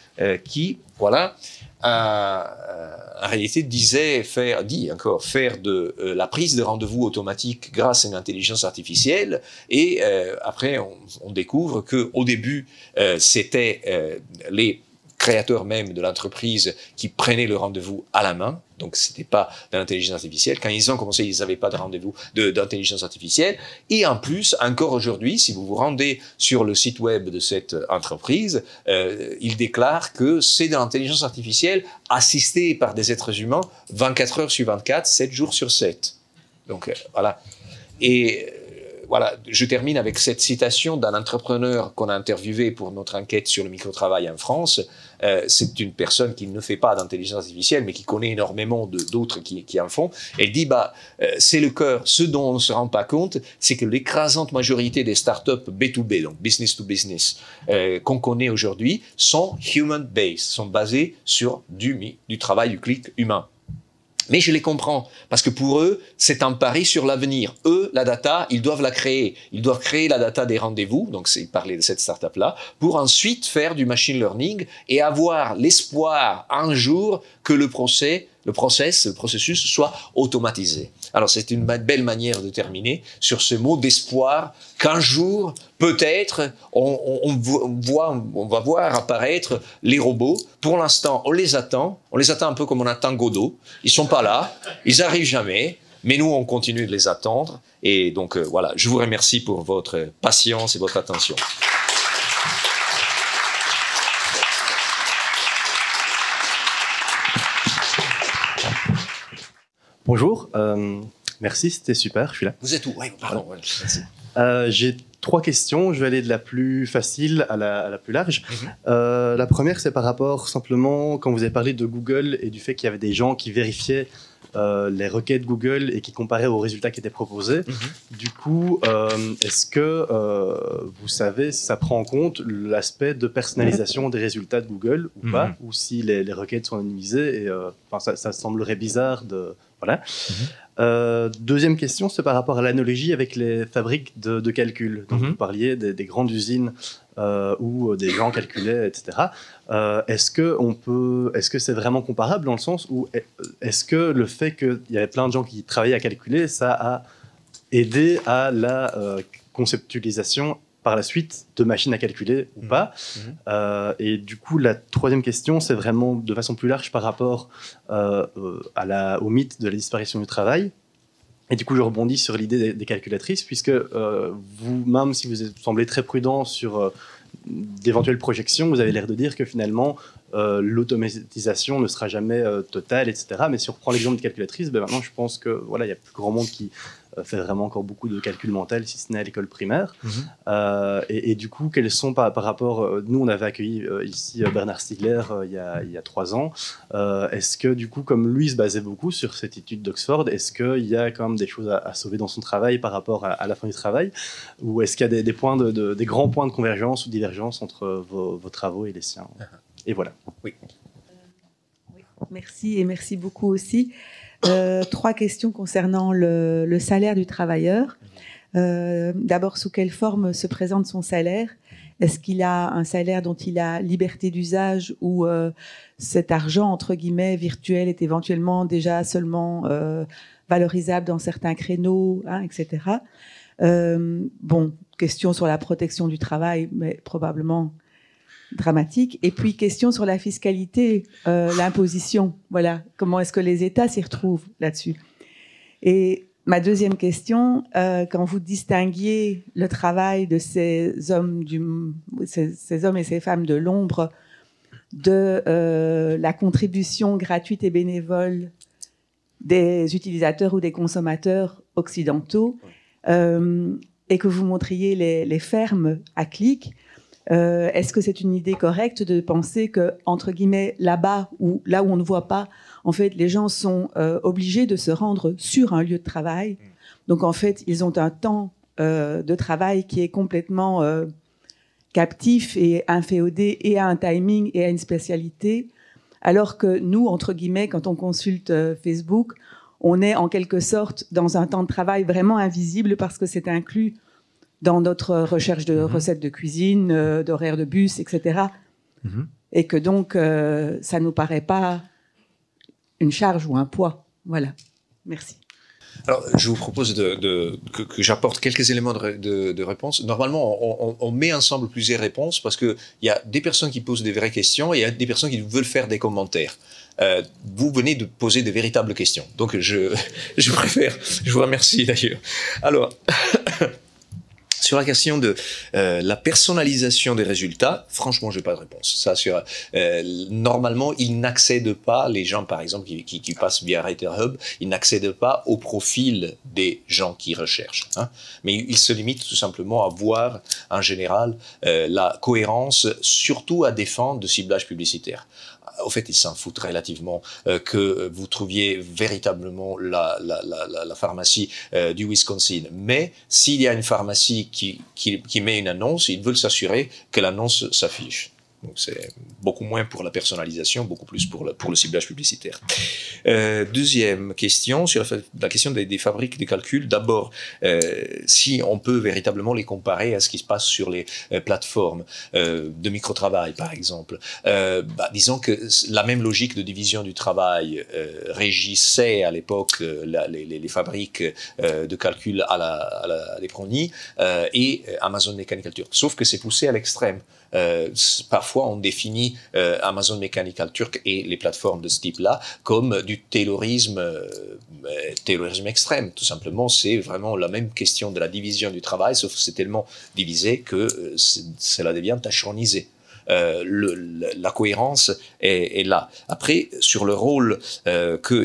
B: qui, voilà, en réalité disait faire, dit encore, faire de la prise de rendez-vous automatique grâce à une intelligence artificielle. Et après, on, découvre que au début, c'était les créateurs même de l'entreprise qui prenaient le rendez-vous à la main. Donc, c'était pas de l'intelligence artificielle. Quand ils ont commencé, ils n'avaient pas de rendez-vous d'intelligence artificielle. Et en plus, encore aujourd'hui, si vous vous rendez sur le site web de cette entreprise, euh, ils déclarent que c'est de l'intelligence artificielle assistée par des êtres humains 24 heures sur 24, 7 jours sur 7. Donc, euh, voilà. Voilà, je termine avec cette citation d'un entrepreneur qu'on a interviewé pour notre enquête sur le microtravail en France. Euh, c'est une personne qui ne fait pas d'intelligence artificielle, mais qui connaît énormément d'autres qui, en font. Elle dit, bah, euh, c'est le cœur. Ce dont on ne se rend pas compte, c'est que l'écrasante majorité des startups B2B, donc business to business, euh, qu'on connaît aujourd'hui, sont human-based, sont basées sur du, du travail, du clic humain. Mais je les comprends, parce que pour eux, c'est un pari sur l'avenir. Eux, la data, ils doivent la créer. Ils doivent créer la data des rendez-vous, donc c'est parler de cette startup-là, pour ensuite faire du machine learning et avoir l'espoir un jour que le procès, le le processus soit automatisé. Alors c'est une belle manière de terminer sur ce mot d'espoir qu'un jour, peut-être, on, voit, on va voir apparaître les robots. Pour l'instant, on les attend. On les attend un peu comme on attend Godot. Ils sont pas là. Ils arrivent jamais. Mais nous, on continue de les attendre. Et donc, euh, voilà, je vous remercie pour votre patience et votre attention.
C: Bonjour, euh, merci, c'était super, je suis là.
B: Vous êtes où? Pardon.
C: Euh, j'ai trois questions, je vais aller de la plus facile à la, plus large. Mhm. Euh, la première, c'est par rapport simplement, quand vous avez parlé de Google et du fait qu'il y avait des gens qui vérifiaient les requêtes Google et qui comparaient aux résultats qui étaient proposés. Mhm. Du coup, est-ce que vous savez si ça prend en compte l'aspect de personnalisation des résultats de Google ou pas, mhm. ou si les, requêtes sont anonymisées et, ça, ça, semblerait bizarre de voilà. Mhm. Euh, deuxième question, c'est par rapport à l'analogie avec les fabriques de, calcul. Donc, mhm. Vous parliez des, grandes usines euh, où des gens calculaient, etc. Euh, est-ce que on peut, est-ce que c'est vraiment comparable dans le sens où est-ce que le fait qu'il y avait plein de gens qui travaillaient à calculer, ça a aidé à la conceptualisation par la suite de machines à calculer ou mhm. pas. Mhm. Euh, et du coup, la troisième question, c'est vraiment de façon plus large par rapport euh, euh, à la, au mythe de la disparition du travail. Et du coup, je rebondis sur l'idée des, calculatrices, puisque vous, même si vous semblez très prudent sur d'éventuelles projections, vous avez l'air de dire que finalement, l'automatisation ne sera jamais totale, etc. Mais si on reprend l'exemple des calculatrices, ben maintenant, je pense que voilà, il y a plus grand monde qui fait vraiment encore beaucoup de calcul mental, si ce n'est à l'école primaire. Mhm. Euh, et, du coup, quels sont par, par rapport... Euh, nous, on avait accueilli ici Bernard Stiegler il, y a, il, y a, trois ans. est-ce que, du coup, comme lui se basait beaucoup sur cette étude d'Oxford, est-ce qu'il y a quand même des choses à, sauver dans son travail par rapport à, la fin du travail? Ou est-ce qu'il y a des, points de, des grands points de convergence ou divergence entre vos, vos travaux et les siens? Uh-huh. Et voilà.
B: Oui.
D: Merci et merci beaucoup aussi. Euh, trois questions concernant le, salaire du travailleur. D'abord, sous quelle forme se présente son salaire? Est-ce qu'il a un salaire dont il a liberté d'usage ou cet argent, entre guillemets, virtuel est éventuellement déjà seulement valorisable dans certains créneaux, hein, etc. bon, question sur la protection du travail, mais probablement dramatique. Et puis, question sur la fiscalité, euh, l'imposition. Voilà, comment est-ce que les États s'y retrouvent là-dessus? Et ma deuxième question, euh, quand vous distinguiez le travail de ces hommes, du, ces, hommes et ces femmes de l'ombre de euh, la contribution gratuite et bénévole des utilisateurs ou des consommateurs occidentaux, et que vous montriez les, les fermes à clic, euh, est-ce que c'est une idée correcte de penser que, entre guillemets, là-bas ou là où on ne voit pas, en fait, les gens sont euh, obligés de se rendre sur un lieu de travail? Mm. Donc, en fait, ils ont un temps euh, de travail qui est complètement captif et inféodé et à un timing et à une spécialité. Alors que nous, entre guillemets, quand on consulte Facebook, on est en quelque sorte dans un temps de travail vraiment invisible parce que c'est inclus dans notre recherche de mhm. recettes de cuisine, euh, d'horaires de bus, etc. Mhm. Et que donc, euh, ça ne nous paraît pas une charge ou un poids. Voilà. Merci.
B: Alors, je vous propose de, que, j'apporte quelques éléments de, réponse. Normalement, on, met ensemble plusieurs réponses parce qu'il y a des personnes qui posent des vraies questions et il y a des personnes qui veulent faire des commentaires. Euh, vous venez de poser de véritables questions. Donc, je, je préfère, je vous remercie d'ailleurs. Alors, Sur la question de euh, la personnalisation des résultats, franchement, je n'ai pas de réponse. Ça, sur, euh, normalement, ils n'accèdent pas, les gens, par exemple, qui, qui, passent via Writer Hub, ils n'accèdent pas au profil des gens qui recherchent. Hein. Mais ils se limitent tout simplement à voir, en général, euh, la cohérence, surtout à des fins de ciblage publicitaire au fait, ils s'en foutent relativement euh, que vous trouviez véritablement la, la, la, la pharmacie euh, du Wisconsin. Mais s'il y a une pharmacie qui, qui, qui met une annonce, ils veulent s'assurer que l'annonce s'affiche. Donc c'est beaucoup moins pour la personnalisation, beaucoup plus pour le, ciblage publicitaire. Euh, deuxième question sur la, question des, fabriques de calcul. D'abord, euh, si on peut véritablement les comparer à ce qui se passe sur les euh, plateformes de micro-travail, par exemple. Bah, disons que la même logique de division du travail régissait à l'époque les, fabriques de calcul à la, à et Amazon Mechanical Turk. Sauf que c'est poussé à l'extrême. Euh, parfois, on définit euh, Amazon Mechanical Turk et les plateformes de ce type-là comme du taylorisme, euh, taylorisme extrême. Tout simplement, c'est vraiment la même question de la division du travail, sauf que c'est tellement divisé que cela devient tachronisé. Euh, la cohérence est, là. Après, sur le rôle euh, que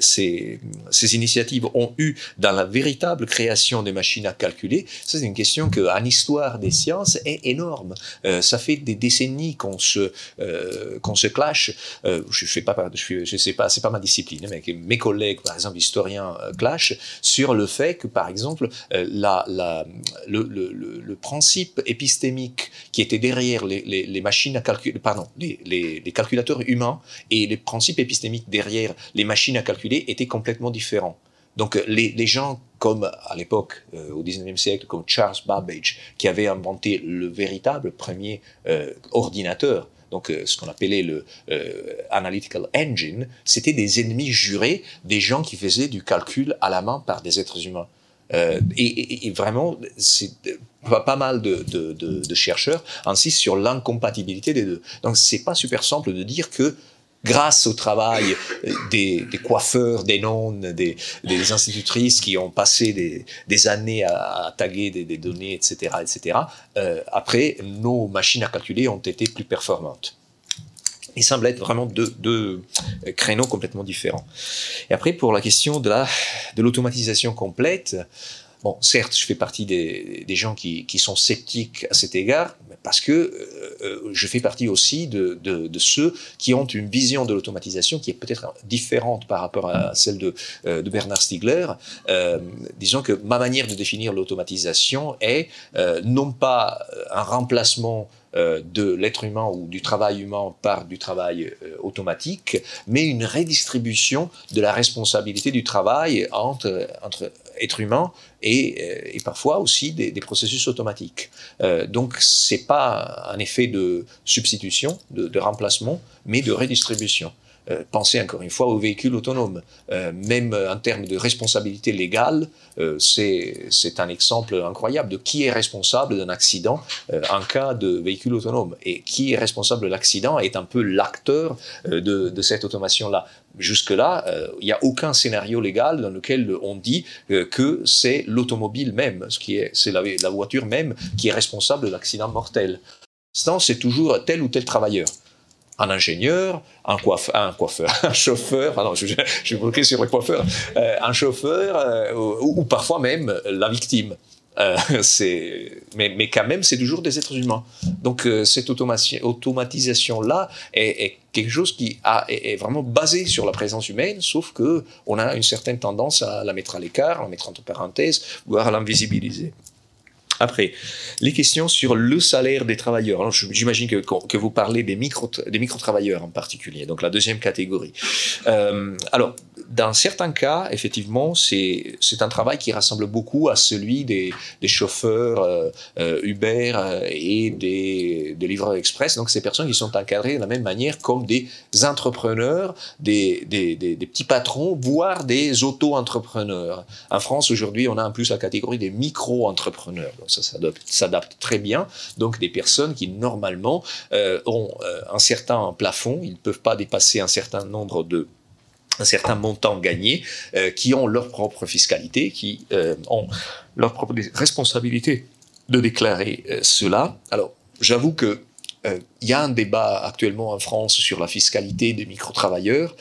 B: ces, ces, initiatives ont eu dans la véritable création des machines à calculer, c'est une question que, en histoire des sciences, est énorme. Euh, ça fait des décennies qu'on se euh, clash. Euh, je, fais pas, je, je sais pas, c'est pas ma discipline, mais mes collègues, par exemple historiens, clash sur le fait que, par exemple, la, le, principe épistémique qui était derrière les les machines à calculer, pardon, les, calculateurs humains et les principes épistémiques derrière les machines à calculer étaient complètement différents. Donc les, gens comme à l'époque, euh, au 19e siècle, comme Charles Babbage, qui avait inventé le véritable premier euh, ordinateur, donc euh, ce qu'on appelait le Analytical Engine, c'était des ennemis jurés des gens qui faisaient du calcul à la main par des êtres humains. et, et, vraiment, c'est pas mal de, chercheurs insistent sur l'incompatibilité des deux. Donc c'est pas super simple de dire que grâce au travail des, coiffeurs, des nonnes, des, institutrices qui ont passé des, années à, taguer des, données, etc., etc., euh, après, nos machines à calculer ont été plus performantes. Il semble être vraiment deux, créneaux complètement différents. Et après, pour la question de l'automatisation complète, Bon, certes, je fais partie des, des gens qui, qui, sont sceptiques à cet égard, parce que euh, euh, je fais partie aussi de, de, de, ceux qui ont une vision de l'automatisation qui est peut-être différente par rapport à celle de, euh, de Bernard Stiegler. Euh, disons que ma manière de définir l'automatisation est non pas un remplacement euh, de l'être humain ou du travail humain par du travail euh, automatique, mais une redistribution de la responsabilité du travail entre, entre êtres humains et, et, parfois aussi des, processus automatiques. donc c'est pas un effet de substitution, de remplacement, mais de redistribution. Euh, pensez encore une fois aux véhicules autonomes. Euh, même en termes de responsabilité légale, euh, c'est un exemple incroyable de qui est responsable d'un accident en cas de véhicule autonome. Et qui est responsable de l'accident est un peu l'acteur de, cette automation-là. Jusque-là, il n'y a aucun scénario légal dans lequel on dit que c'est l'automobile même, c'est la, la voiture même qui est responsable de l'accident mortel. C'est toujours tel ou tel travailleur un ingénieur, un, coiffeur, un, chauffeur, pardon, je, je, bloqué sur le coiffeur, euh, un chauffeur, euh, ou, parfois même la victime. Euh, mais, quand même, c'est toujours des êtres humains. Donc cette automatisation-là est, est, quelque chose qui a, est, vraiment basé sur la présence humaine, sauf que on a une certaine tendance à la mettre à l'écart, à la mettre entre parenthèses, voire à l'invisibiliser. Après, les questions sur le salaire des travailleurs. J'imagine que, que, vous parlez des micro-travailleurs des micro en particulier, donc la deuxième catégorie. Euh, alors, dans certains cas, effectivement, c'est un travail qui rassemble beaucoup à celui des, des chauffeurs euh, euh, Uber et des, des, livreurs express. Donc, ces personnes qui sont encadrées de la même manière comme des entrepreneurs, des, des, des petits patrons, voire des auto-entrepreneurs. En France, aujourd'hui, on a en plus la catégorie des micro-entrepreneurs. Ça s'adapte très bien. Donc, des personnes qui, normalement, euh, ont un certain plafond. Ils ne peuvent pas dépasser un certain nombre de un certain montant gagné, euh, qui ont leur propre fiscalité, qui euh, ont leur propre responsabilité de déclarer euh, cela. Alors, j'avoue que il y a un débat actuellement en France sur la fiscalité des micro-travailleurs.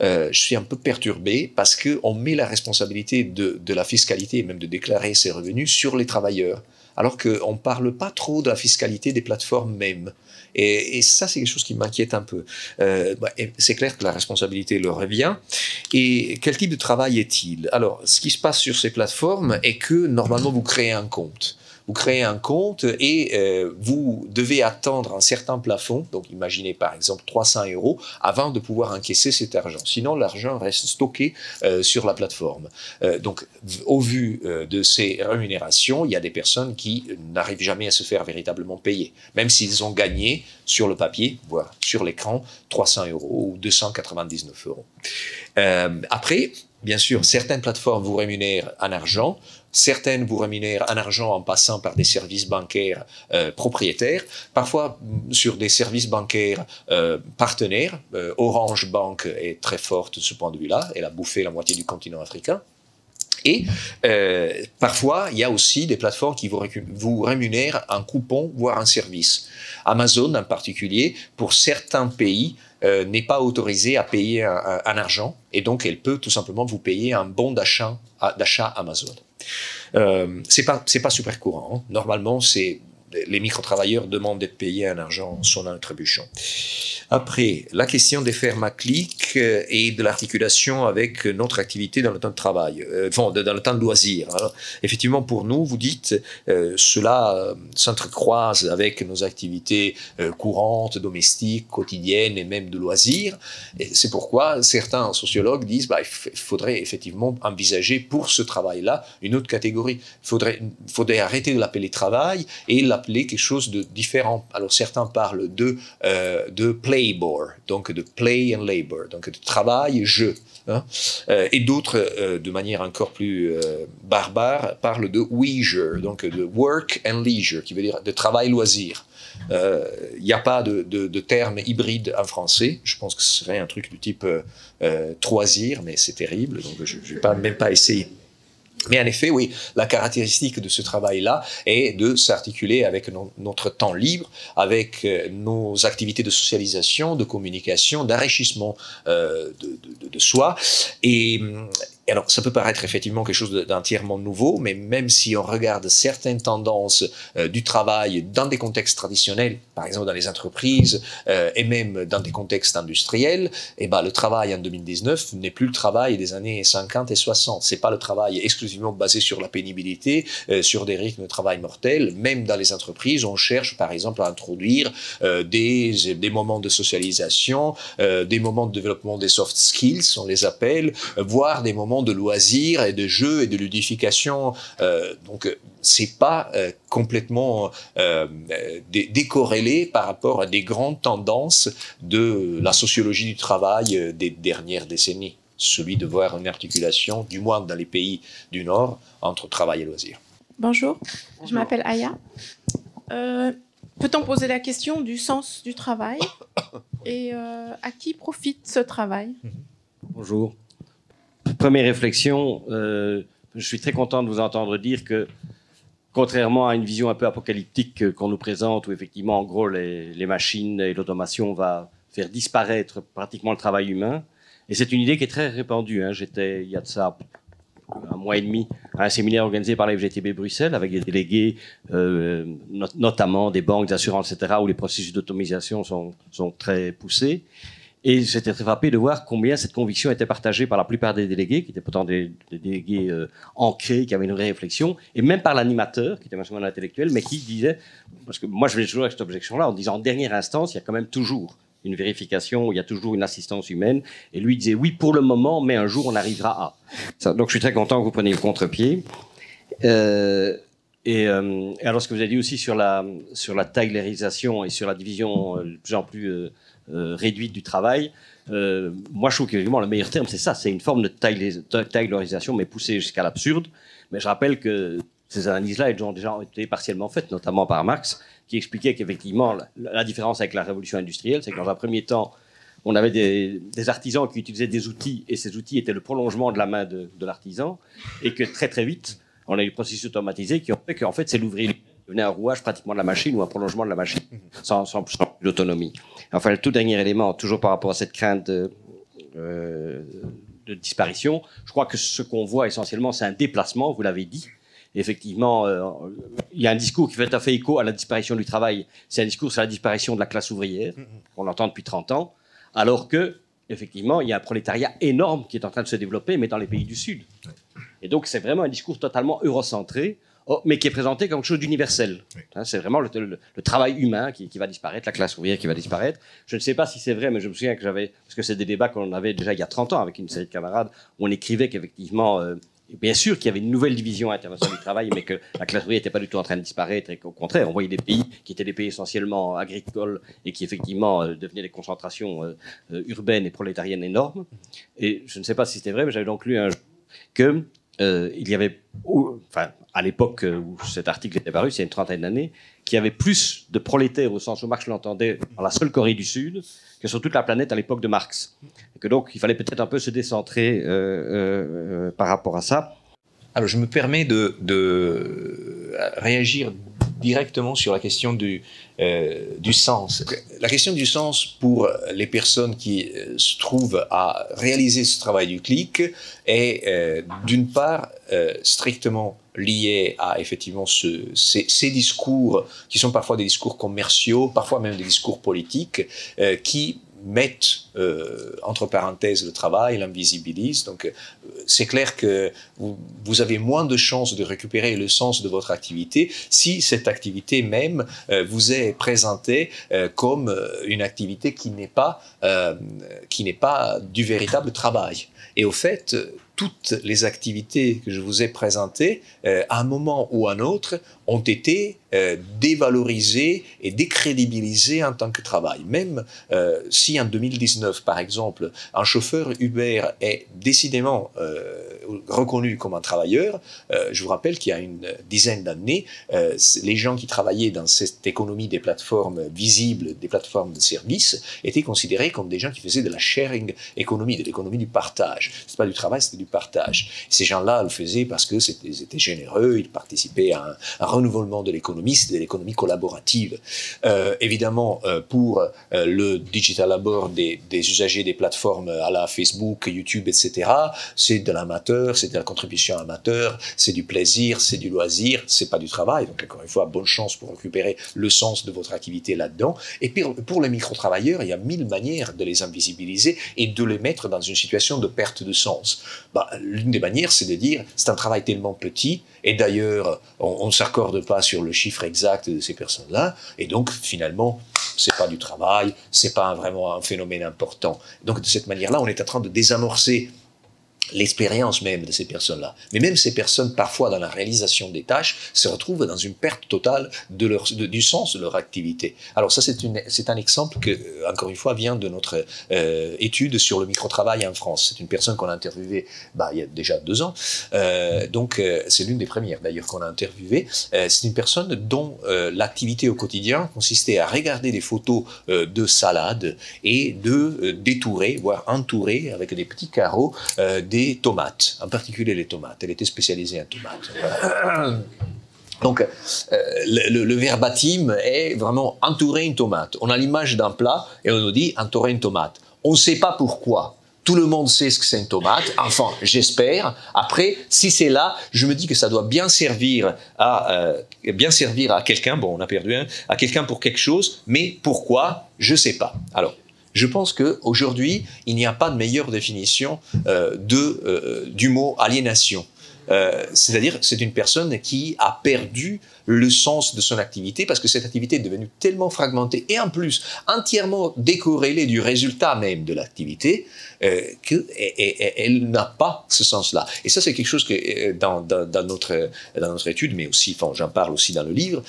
B: je suis un peu perturbé parce qu'on met la responsabilité de, la fiscalité et même de déclarer ses revenus sur les travailleurs, alors qu'on ne parle pas trop de la fiscalité des plateformes même. Et, ça, c'est quelque chose qui m'inquiète un peu. Euh, bah, c'est clair que la responsabilité leur revient. Et quel type de travail est-il? Alors, ce qui se passe sur ces plateformes est que normalement, vous créez un compte vous créez un compte et euh, vous devez attendre un certain plafond, donc imaginez par exemple 300 euros, avant de pouvoir encaisser cet argent. Sinon, l'argent reste stocké euh, sur la plateforme. Euh, donc, au vu de ces rémunérations, il y a des personnes qui n'arrivent jamais à se faire véritablement payer, même s'ils ont gagné sur le papier, voire sur l'écran, 300 euros ou 299 euros. après, bien sûr, certaines plateformes vous rémunèrent en argent, Certaines vous rémunèrent en argent en passant par des services bancaires euh, propriétaires, parfois sur des services bancaires euh, partenaires. Euh, Orange Bank est très forte de ce point de vue-là. Elle a bouffé la moitié du continent africain. Et parfois, il y a aussi des plateformes qui vous, rémunèrent un coupon, voire un service. Amazon, en particulier, pour certains pays, n'est pas autorisé à payer un, argent, et donc elle peut tout simplement vous payer un bon d'achat Amazon. Euh, c'est pas super courant. Hein. Normalement, c'est les micro-travailleurs demandent d'être payés en argent son un trébuchon. Après, la question des fermes à clic euh, et de l'articulation avec notre activité dans le temps de travail, euh, dans le temps de loisir. effectivement, pour nous, vous dites, euh, cela s'entrecroise avec nos activités courantes, domestiques, quotidiennes et même de loisirs. C'est pourquoi certains sociologues disent, bah, il faudrait effectivement envisager pour ce travail-là une autre catégorie. Il faudrait, arrêter de l'appeler travail et l'appeler quelque chose de différent. Alors certains parlent de, de play labor, donc de play and labor, donc de travail et jeu. Hein. Euh, et d'autres, euh, de manière encore plus euh, barbare, parlent de leisure, donc de work and leisure, qui veut dire de travail-loisir. Il n'y a pas de, de, terme hybride en français. Je pense que ce serait un truc du type troisir, mais c'est terrible, donc je ne vais même pas essayer. Mais en effet, oui, la caractéristique de ce travail-là est de s'articuler avec notre temps libre, avec euh, nos activités de socialisation, de communication, d'enrichissement euh, de, de, de, soi. Et, alors, ça peut paraître effectivement quelque chose d'entièrement nouveau, mais même si on regarde certaines tendances euh, du travail dans des contextes traditionnels, par exemple dans les entreprises euh, et même dans des contextes industriels, eh ben, le travail en 2019 n'est plus le travail des années 50 et 60. C'est pas le travail exclusivement basé sur la pénibilité, euh, sur des rythmes de travail mortels. Même dans les entreprises, on cherche par exemple à introduire des moments de socialisation, des moments de développement des soft skills, on les appelle, voire des moments moments de loisirs et de jeux et de ludification. Euh, donc, c'est pas euh, complètement euh, décorrélé par rapport à des grandes tendances de la sociologie du travail des dernières décennies. Celui de voir une articulation, du moins dans les pays du Nord, entre travail et loisirs.
E: Bonjour, je m'appelle Aya. Peut-on poser la question du sens du travail et à qui profite ce travail?
F: Bonjour. Première réflexion, euh, je suis très content de vous entendre dire que, contrairement à une vision un peu apocalyptique qu'on nous présente, où effectivement, en gros, les, machines et l'automation va faire disparaître pratiquement le travail humain, et c'est une idée qui est très répandue. Hein. J'étais, il y a de ça un mois et demi, à un séminaire organisé par la Bruxelles avec des délégués, euh, notamment des banques, d'assurance, etc., où les processus d'automisation sont, sont très poussés. Et j'étais très frappé de voir combien cette conviction était partagée par la plupart des délégués, qui étaient pourtant des, délégués euh, ancrés, qui avaient une vraie réflexion, et même par l'animateur, qui était un intellectuel, mais qui disait, parce que moi je venais toujours avec cette objection-là, en disant en dernière instance, il y a quand même toujours une vérification, il y a toujours une assistance humaine. Et lui disait oui pour le moment, mais un jour on arrivera à. donc je suis très content que vous preniez le contre-pied. Euh, et, euh, alors ce que vous avez dit aussi sur la sur la et sur la division de plus en plus réduite du travail. Euh, moi, je trouve que le meilleur terme, c'est ça, c'est une forme de taylorisation, mais poussée jusqu'à l'absurde. Mais je rappelle que ces analyses-là ont déjà été partiellement faites, notamment par Marx, qui expliquait qu'effectivement, la, différence avec la révolution industrielle, c'est que dans un premier temps, on avait des, artisans qui utilisaient des outils, et ces outils étaient le prolongement de la main de, l'artisan, et que très très vite, on a eu des processus automatisés qui ont fait qu'en fait, c'est l'ouvrier devenait un rouage pratiquement de la machine ou un prolongement de la machine, sans, sans, sans l'autonomie. Enfin, le tout dernier élément, toujours par rapport à cette crainte de, euh, de disparition, je crois que ce qu'on voit essentiellement, c'est un déplacement, vous l'avez dit. Effectivement, euh, il y a un discours qui fait tout à fait écho à la disparition du travail. C'est un discours sur la disparition de la classe ouvrière, qu'on entend depuis 30 ans, alors que, effectivement, il y a un prolétariat énorme qui est en train de se développer, mais dans les pays du Sud. Et donc, c'est vraiment un discours totalement eurocentré, mais qui est présenté comme quelque chose d'universel. Hein, c'est vraiment le, travail humain qui, va disparaître, la classe ouvrière qui va disparaître. Je ne sais pas si c'est vrai, mais je me souviens que j'avais, parce que c'est des débats qu'on avait déjà il y a 30 ans avec une série de camarades, où on écrivait qu'effectivement, euh, bien sûr qu'il y avait une nouvelle division internationale du travail, mais que la classe ouvrière n'était pas du tout en train de disparaître, et qu'au contraire, on voyait des pays qui étaient des pays essentiellement agricoles et qui effectivement euh, devenaient des concentrations euh, urbaines et prolétariennes énormes. Et je ne sais pas si c'était vrai, mais j'avais donc lu un que euh, il y avait, enfin, à l'époque où cet article était paru, c'est une trentaine d'années, qu'il y avait plus de prolétaires au sens où Marx l'entendait dans la seule Corée du Sud que sur toute la planète à l'époque de Marx. Et que donc il fallait peut-être un peu se décentrer euh, euh, par rapport à ça.
B: Alors je me permets de réagir directement sur la question du, euh, du sens. La question du sens pour les personnes qui euh, se trouvent à réaliser ce travail du clic est euh, d'une part strictement liée à effectivement ce, ces, ces, discours qui sont parfois des discours commerciaux, parfois même des discours politiques, qui mettent euh, entre parenthèses le travail, l'invisibilisent. Donc euh, c'est clair que vous, avez moins de chances de récupérer le sens de votre activité si cette activité même euh, vous est présentée comme une activité qui n'est pas, qui n'est pas du véritable travail. Et au fait, toutes les activités que je vous ai présentées, euh, à un moment ou à un autre, ont été euh, dévalorisées et décrédibilisées en tant que travail. Même euh, si en 2019, par exemple, un chauffeur Uber est décidément reconnu comme un travailleur, je vous rappelle qu'il y a une dizaine d'années, les gens qui travaillaient dans cette économie des plateformes visibles, des plateformes de services, étaient considérés comme des gens qui faisaient de la sharing économie, de l'économie du partage. C'est pas du travail, c'était du partage. Ces gens-là le faisaient parce que ils étaient généreux, ils participaient à un, renouvellement de l'économie, de l'économie collaborative. Euh, évidemment, euh, pour euh, le digital labor des, usagers des plateformes à la Facebook, YouTube, etc., c'est de l'amateur, c'est de la contribution amateur, c'est du plaisir, c'est du loisir, c'est pas du travail. Donc encore une fois, bonne chance pour récupérer le sens de votre activité là-dedans. Et pour, pour les micro-travailleurs, il y a mille manières de les invisibiliser et de les mettre dans une situation de perte de sens. Bah, l'une des manières, c'est de dire c'est un travail tellement petit, et d'ailleurs, on ne s'accorde pas sur le chiffre exact de ces personnes-là, et donc finalement, c'est pas du travail, c'est pas vraiment un phénomène important. Donc de cette manière-là, on est en train de désamorcer l'expérience même de ces personnes-là. Mais même ces personnes, parfois dans la réalisation des tâches, se retrouvent dans une perte totale de leur, du sens de leur activité. Alors ça, c'est un exemple que, euh, encore une fois, vient de notre euh, étude sur le micro-travail en France. C'est une personne qu'on a interviewée bah, il y a déjà deux ans. Euh, donc c'est l'une des premières d'ailleurs qu'on a interviewée. C'est une personne dont l'activité au quotidien consistait à regarder des photos de salade et de détourer, voire entourer avec des petits carreaux des tomates, en particulier les tomates. Elle était spécialisée en tomates. Donc, euh, le, le, verbatim est vraiment entourer une tomate. On a l'image d'un plat et on nous dit entourer une tomate. On ne sait pas pourquoi. Tout le monde sait ce que c'est une tomate. Enfin, j'espère. Après, si c'est là, je me dis que ça doit bien servir à euh, bien servir à quelqu'un. Bon, on a perdu un. À quelqu'un pour quelque chose. Mais pourquoi? Je sais pas. Alors, je pense qu'aujourd'hui, il n'y a pas de meilleure définition euh, de, euh, du mot aliénation. Euh, c'est-à-dire, c'est une personne qui a perdu le sens de son activité parce que cette activité est devenue tellement fragmentée et en plus entièrement décorrélée du résultat même de l'activité euh, qu'elle n'a pas ce sens-là. Et ça, c'est quelque chose que euh, dans, notre, dans notre étude, mais aussi, j'en parle aussi dans le livre,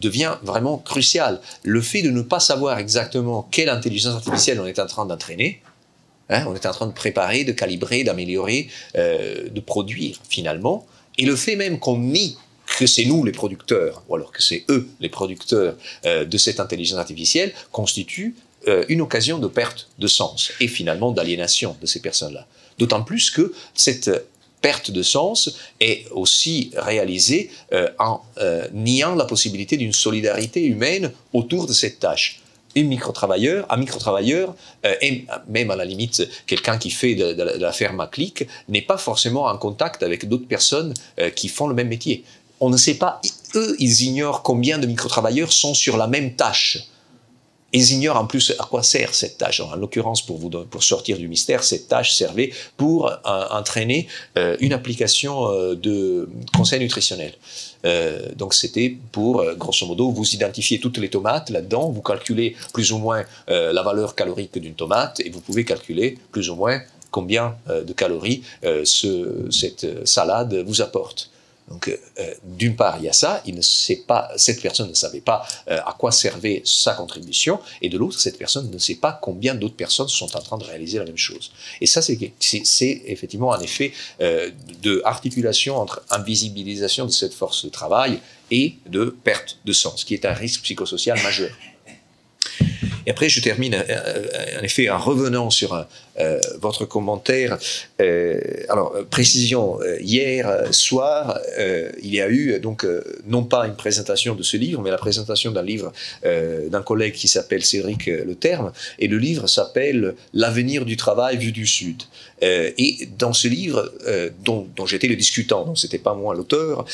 B: devient vraiment crucial. Le fait de ne pas savoir exactement quelle intelligence artificielle on est en train d'entraîner, Hein, on est en train de préparer, de calibrer, d'améliorer, euh, de produire finalement. Et le fait même qu'on nie que c'est nous les producteurs, ou alors que c'est eux les producteurs euh, de cette intelligence artificielle, constitue euh, une occasion de perte de sens et finalement d'aliénation de ces personnes-là. D'autant plus que cette perte de sens est aussi réalisée en niant la possibilité d'une solidarité humaine autour de cette tâche un micro-travailleur, un micro-travailleur, euh, et même à la limite quelqu'un qui fait de, la ferme à clic, n'est pas forcément en contact avec d'autres personnes euh, qui font le même métier. On ne sait pas, eux, ils ignorent combien de micro-travailleurs sont sur la même tâche. Ils ignorent en plus à quoi sert cette tâche. En l'occurrence, pour, vous, pour sortir du mystère, cette tâche servait pour euh, entraîner une application de conseil nutritionnel. Euh, donc c'était pour, euh, grosso modo, vous identifier toutes les tomates là-dedans, vous calculez plus ou moins euh, la valeur calorique d'une tomate et vous pouvez calculer plus ou moins combien de calories ce, cette salade vous apporte. Donc, euh, euh, d'une part, il y a ça, il ne sait pas, cette personne ne savait pas euh, à quoi servait sa contribution, et de l'autre, cette personne ne sait pas combien d'autres personnes sont en train de réaliser la même chose. Et ça, c'est effectivement un effet de articulation entre invisibilisation de cette force de travail et de perte de sens, qui est un risque psychosocial majeur. Et après, je termine en effet en revenant sur euh, votre commentaire. Euh, alors, euh, précision, hier soir, il y a eu donc non pas une présentation de ce livre, mais la présentation d'un livre d'un collègue qui s'appelle Cédric Le Terme, et le livre s'appelle L'avenir du travail vu du Sud. et dans ce livre, dont, j'étais le discutant, donc c'était pas moi l'auteur,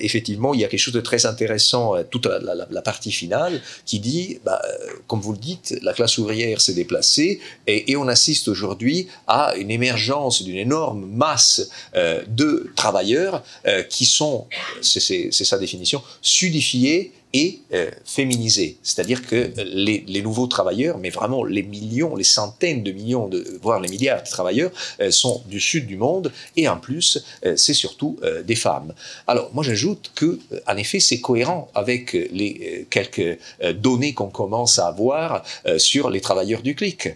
B: effectivement, il y a quelque chose de très intéressant, toute la partie finale, qui dit, bah, comme vous le dites, la classe ouvrière s'est déplacée et, et on assiste aujourd'hui à une émergence d'une énorme masse euh, de travailleurs euh, qui sont, c'est sa définition, sudifiés et euh, féminisé. C'est-à-dire que les, nouveaux travailleurs, mais vraiment les millions, les centaines de millions, voire les milliards de travailleurs, euh, sont du sud du monde et en plus, euh, c'est surtout des femmes. Alors, moi j'ajoute que, en effet, c'est cohérent avec les quelques données qu'on commence à avoir sur les travailleurs du clic.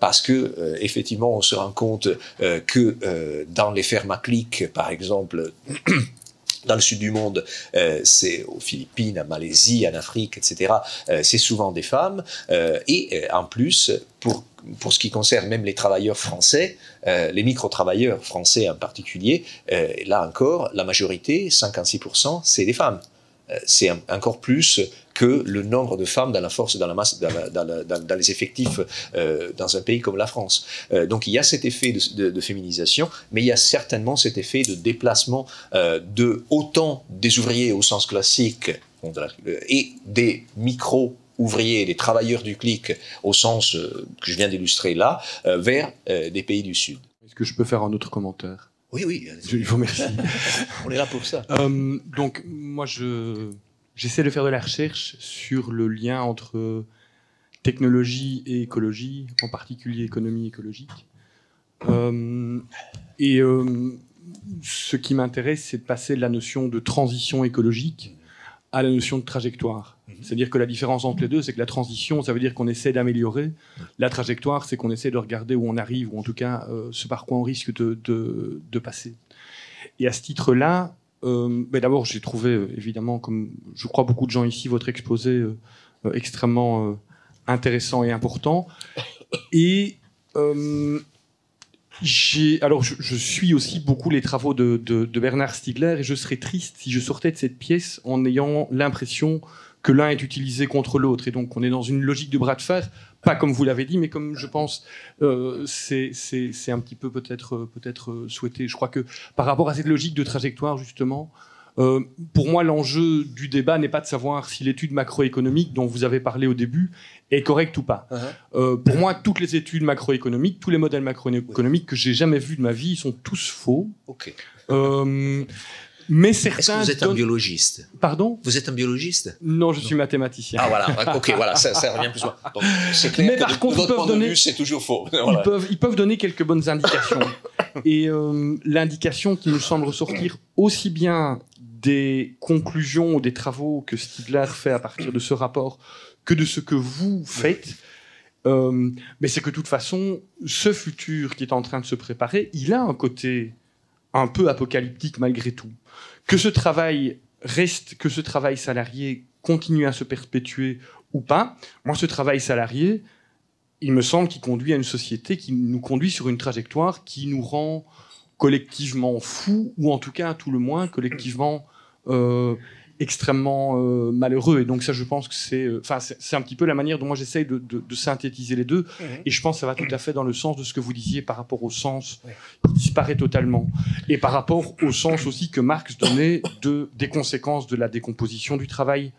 B: parce que, effectivement, on se rend compte que dans les fermes à clic, par exemple, dans le sud du monde, euh, c'est aux Philippines, en Malaisie, en Afrique, etc. Euh, c'est souvent des femmes. Euh, et en plus, pour, pour ce qui concerne même les travailleurs français, les micro-travailleurs français en particulier, là encore, la majorité, 56%, c'est des femmes. C'est encore plus que le nombre de femmes dans la force, dans la masse, dans, les effectifs euh, dans un pays comme la France. Euh, donc il y a cet effet de, féminisation, mais il y a certainement cet effet de déplacement euh, de autant des ouvriers au sens classique et des micro ouvriers, des travailleurs du clic au sens que je viens d'illustrer là, vers des pays du Sud.
G: Est-ce que je peux faire un autre commentaire?
B: Oui, oui.
G: Je vous remercie.
B: On est là pour ça.
G: donc moi je j'essaie de faire de la recherche sur le lien entre technologie et écologie, en particulier économie écologique. Euh, et euh, ce qui m'intéresse, c'est de passer de la notion de transition écologique à la notion de trajectoire. C'est-à-dire que la différence entre les deux, c'est que la transition, ça veut dire qu'on essaie d'améliorer. La trajectoire, c'est qu'on essaie de regarder où on arrive, ou en tout cas euh, ce par quoi on risque de, de- de passer. Et à ce titre-là, euh, ben d'abord, j'ai trouvé, euh, évidemment, comme je crois beaucoup de gens ici, votre exposé euh, extrêmement intéressant et important. Et alors, je, suis aussi beaucoup les travaux de, Bernard Stiegler et je serais triste si je sortais de cette pièce en ayant l'impression que l'un est utilisé contre l'autre. Et donc, on est dans une logique de bras de fer, pas comme vous l'avez dit, mais comme je pense, euh, c'est un petit peu peut-être euh, peut-être euh, souhaité. Je crois que par rapport à cette logique de trajectoire, justement, pour moi, l'enjeu du débat n'est pas de savoir si l'étude macroéconomique dont vous avez parlé au début est correcte ou pas. Euh, pour moi, toutes les études macroéconomiques, tous les modèles macroéconomiques que j'ai jamais vus de ma vie, ils sont tous faux.
H: Ok.
G: Euh, mais
H: Est-ce que
G: certains.
H: vous êtes un biologiste
G: Pardon
H: Vous êtes un biologiste
G: Non, je suis mathématicien.
H: Ah voilà, ok, voilà, ça, ça revient plus loin. C'est clair
G: Mais
H: que
G: par
H: de,
G: contre, ils peuvent donner-
H: c'est toujours faux.
G: Ils,
H: Voilà.
G: peuvent, ils peuvent donner quelques bonnes indications. Et euh, l'indication qui me semble ressortir aussi bien des conclusions ou des travaux que Stigler fait à partir de ce rapport que de ce que vous faites, euh, mais c'est que de toute façon, ce futur qui est en train de se préparer, il a un côté un peu apocalyptique malgré tout. Que ce travail reste, que ce travail salarié continue à se perpétuer ou pas, moi, ce travail salarié, il me semble qu'il conduit à une société qui nous conduit sur une trajectoire qui nous rend collectivement fous, ou en tout cas, à tout le moins, collectivement euh, extrêmement euh, malheureux. Et donc ça, je pense que c'est, euh, enfin, c'est c'est un petit peu la manière dont moi j'essaye de, de- de synthétiser les deux. Et je pense que ça va tout à fait dans le sens de ce que vous disiez par rapport au sens qui disparaît totalement, et par rapport au sens aussi que Marx donnait de des conséquences de la décomposition du travail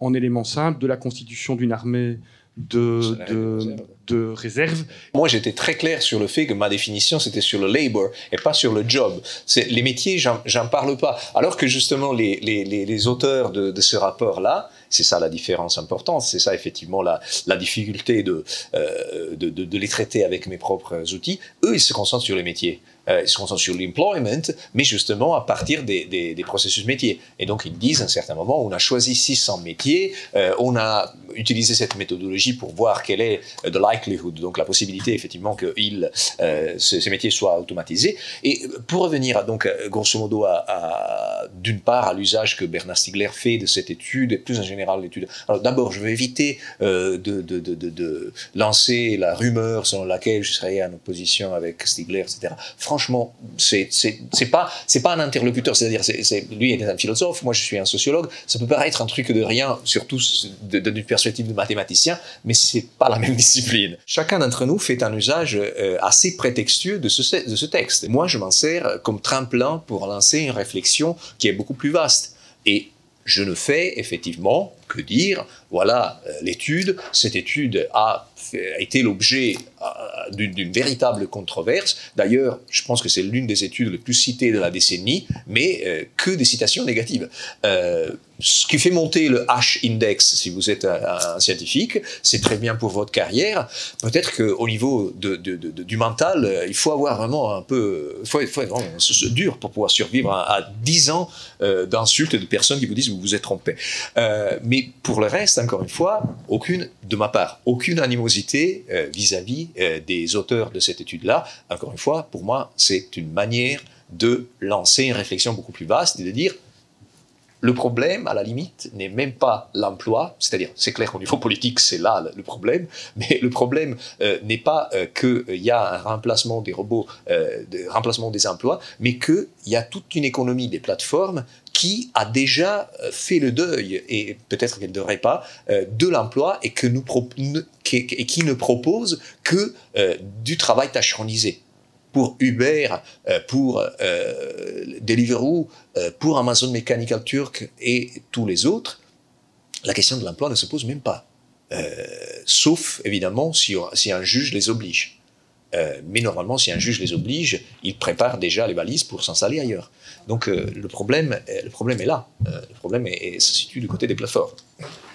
G: en éléments simples, de la constitution d'une armée de,
B: réserve.
G: de réserve.
B: Moi, j'étais très clair sur le fait que ma définition, c'était sur le labor et pas sur le job. C'est les métiers, j'en j'en parle pas. Alors que justement, les, les, les, les auteurs de, de ce rapport-là, c'est ça la différence importante, c'est ça effectivement la, la difficulté de, euh, de, de, de les traiter avec mes propres outils. Eux, ils se concentrent sur les métiers. Euh, ils se concentrent sur l'employment, mais justement à partir des, processus métiers. Et donc ils disent à un certain moment, on a choisi 600 métiers, euh, on a utilisé cette méthodologie pour voir quelle est the likelihood, donc la possibilité effectivement que il, euh, ces, métiers soient automatisés. Et pour revenir donc grosso modo à, d'une part à l'usage que Bernard Stiegler fait de cette étude, et plus en général l'étude. Alors d'abord, je vais éviter euh, de, de, de, de, de lancer la rumeur selon laquelle je serais en opposition avec Stiegler, etc. Franchement, c'est pas pas un interlocuteur, c'est-à-dire c'est c'est- lui est un philosophe, moi je suis un sociologue. Ça peut paraître un truc de rien, surtout d'une perspective de mathématicien, mais c'est pas la même discipline. Chacun d'entre nous fait un usage euh, assez prétextueux de ce, texte. Moi, je m'en sers comme tremplin pour lancer une réflexion qui est beaucoup plus vaste. Et je ne fais effectivement que dire, voilà euh, l'étude, cette étude a, a été l'objet euh, d'une véritable controverse. D'ailleurs, je pense que c'est l'une des études les plus citées de la décennie, mais euh, que des citations négatives. Euh, ce qui fait monter le H-index, si vous êtes un, scientifique, c'est très bien pour votre carrière. Peut-être qu'au niveau du mental, il faut avoir vraiment un peu, il faut, faut être vraiment dur pour pouvoir survivre à, à 10 ans euh, d'insultes de personnes qui vous disent que vous vous êtes trompé. Mais pour le reste, encore une fois, aucune, de ma part, aucune animosité euh, vis-à-vis euh, des auteurs de cette étude-là. Encore une fois, pour moi, c'est une manière de lancer une réflexion beaucoup plus vaste et de dire le problème, à la limite, n'est même pas l'emploi, c'est-à-dire, c'est clair qu'au niveau politique, c'est là le- problème, mais le problème euh, n'est pas qu'il y a un remplacement des robots, remplacement des emplois, mais qu'il y a toute une économie des plateformes qui a déjà fait le deuil, et peut-être qu'elle ne devrait pas, de l'emploi et, que nous qui, et qui ne propose que euh, du travail tâcheronisé pour Uber, euh, pour euh, Deliveroo, pour Amazon Mechanical Turk et tous les autres, la question de l'emploi ne se pose même pas. Sauf, évidemment, si, un juge les oblige. Mais normalement, si un juge les oblige, il prépare déjà les valises pour s'installer ailleurs. Donc le, problème, le problème est là. Le problème se situe du côté des plateformes.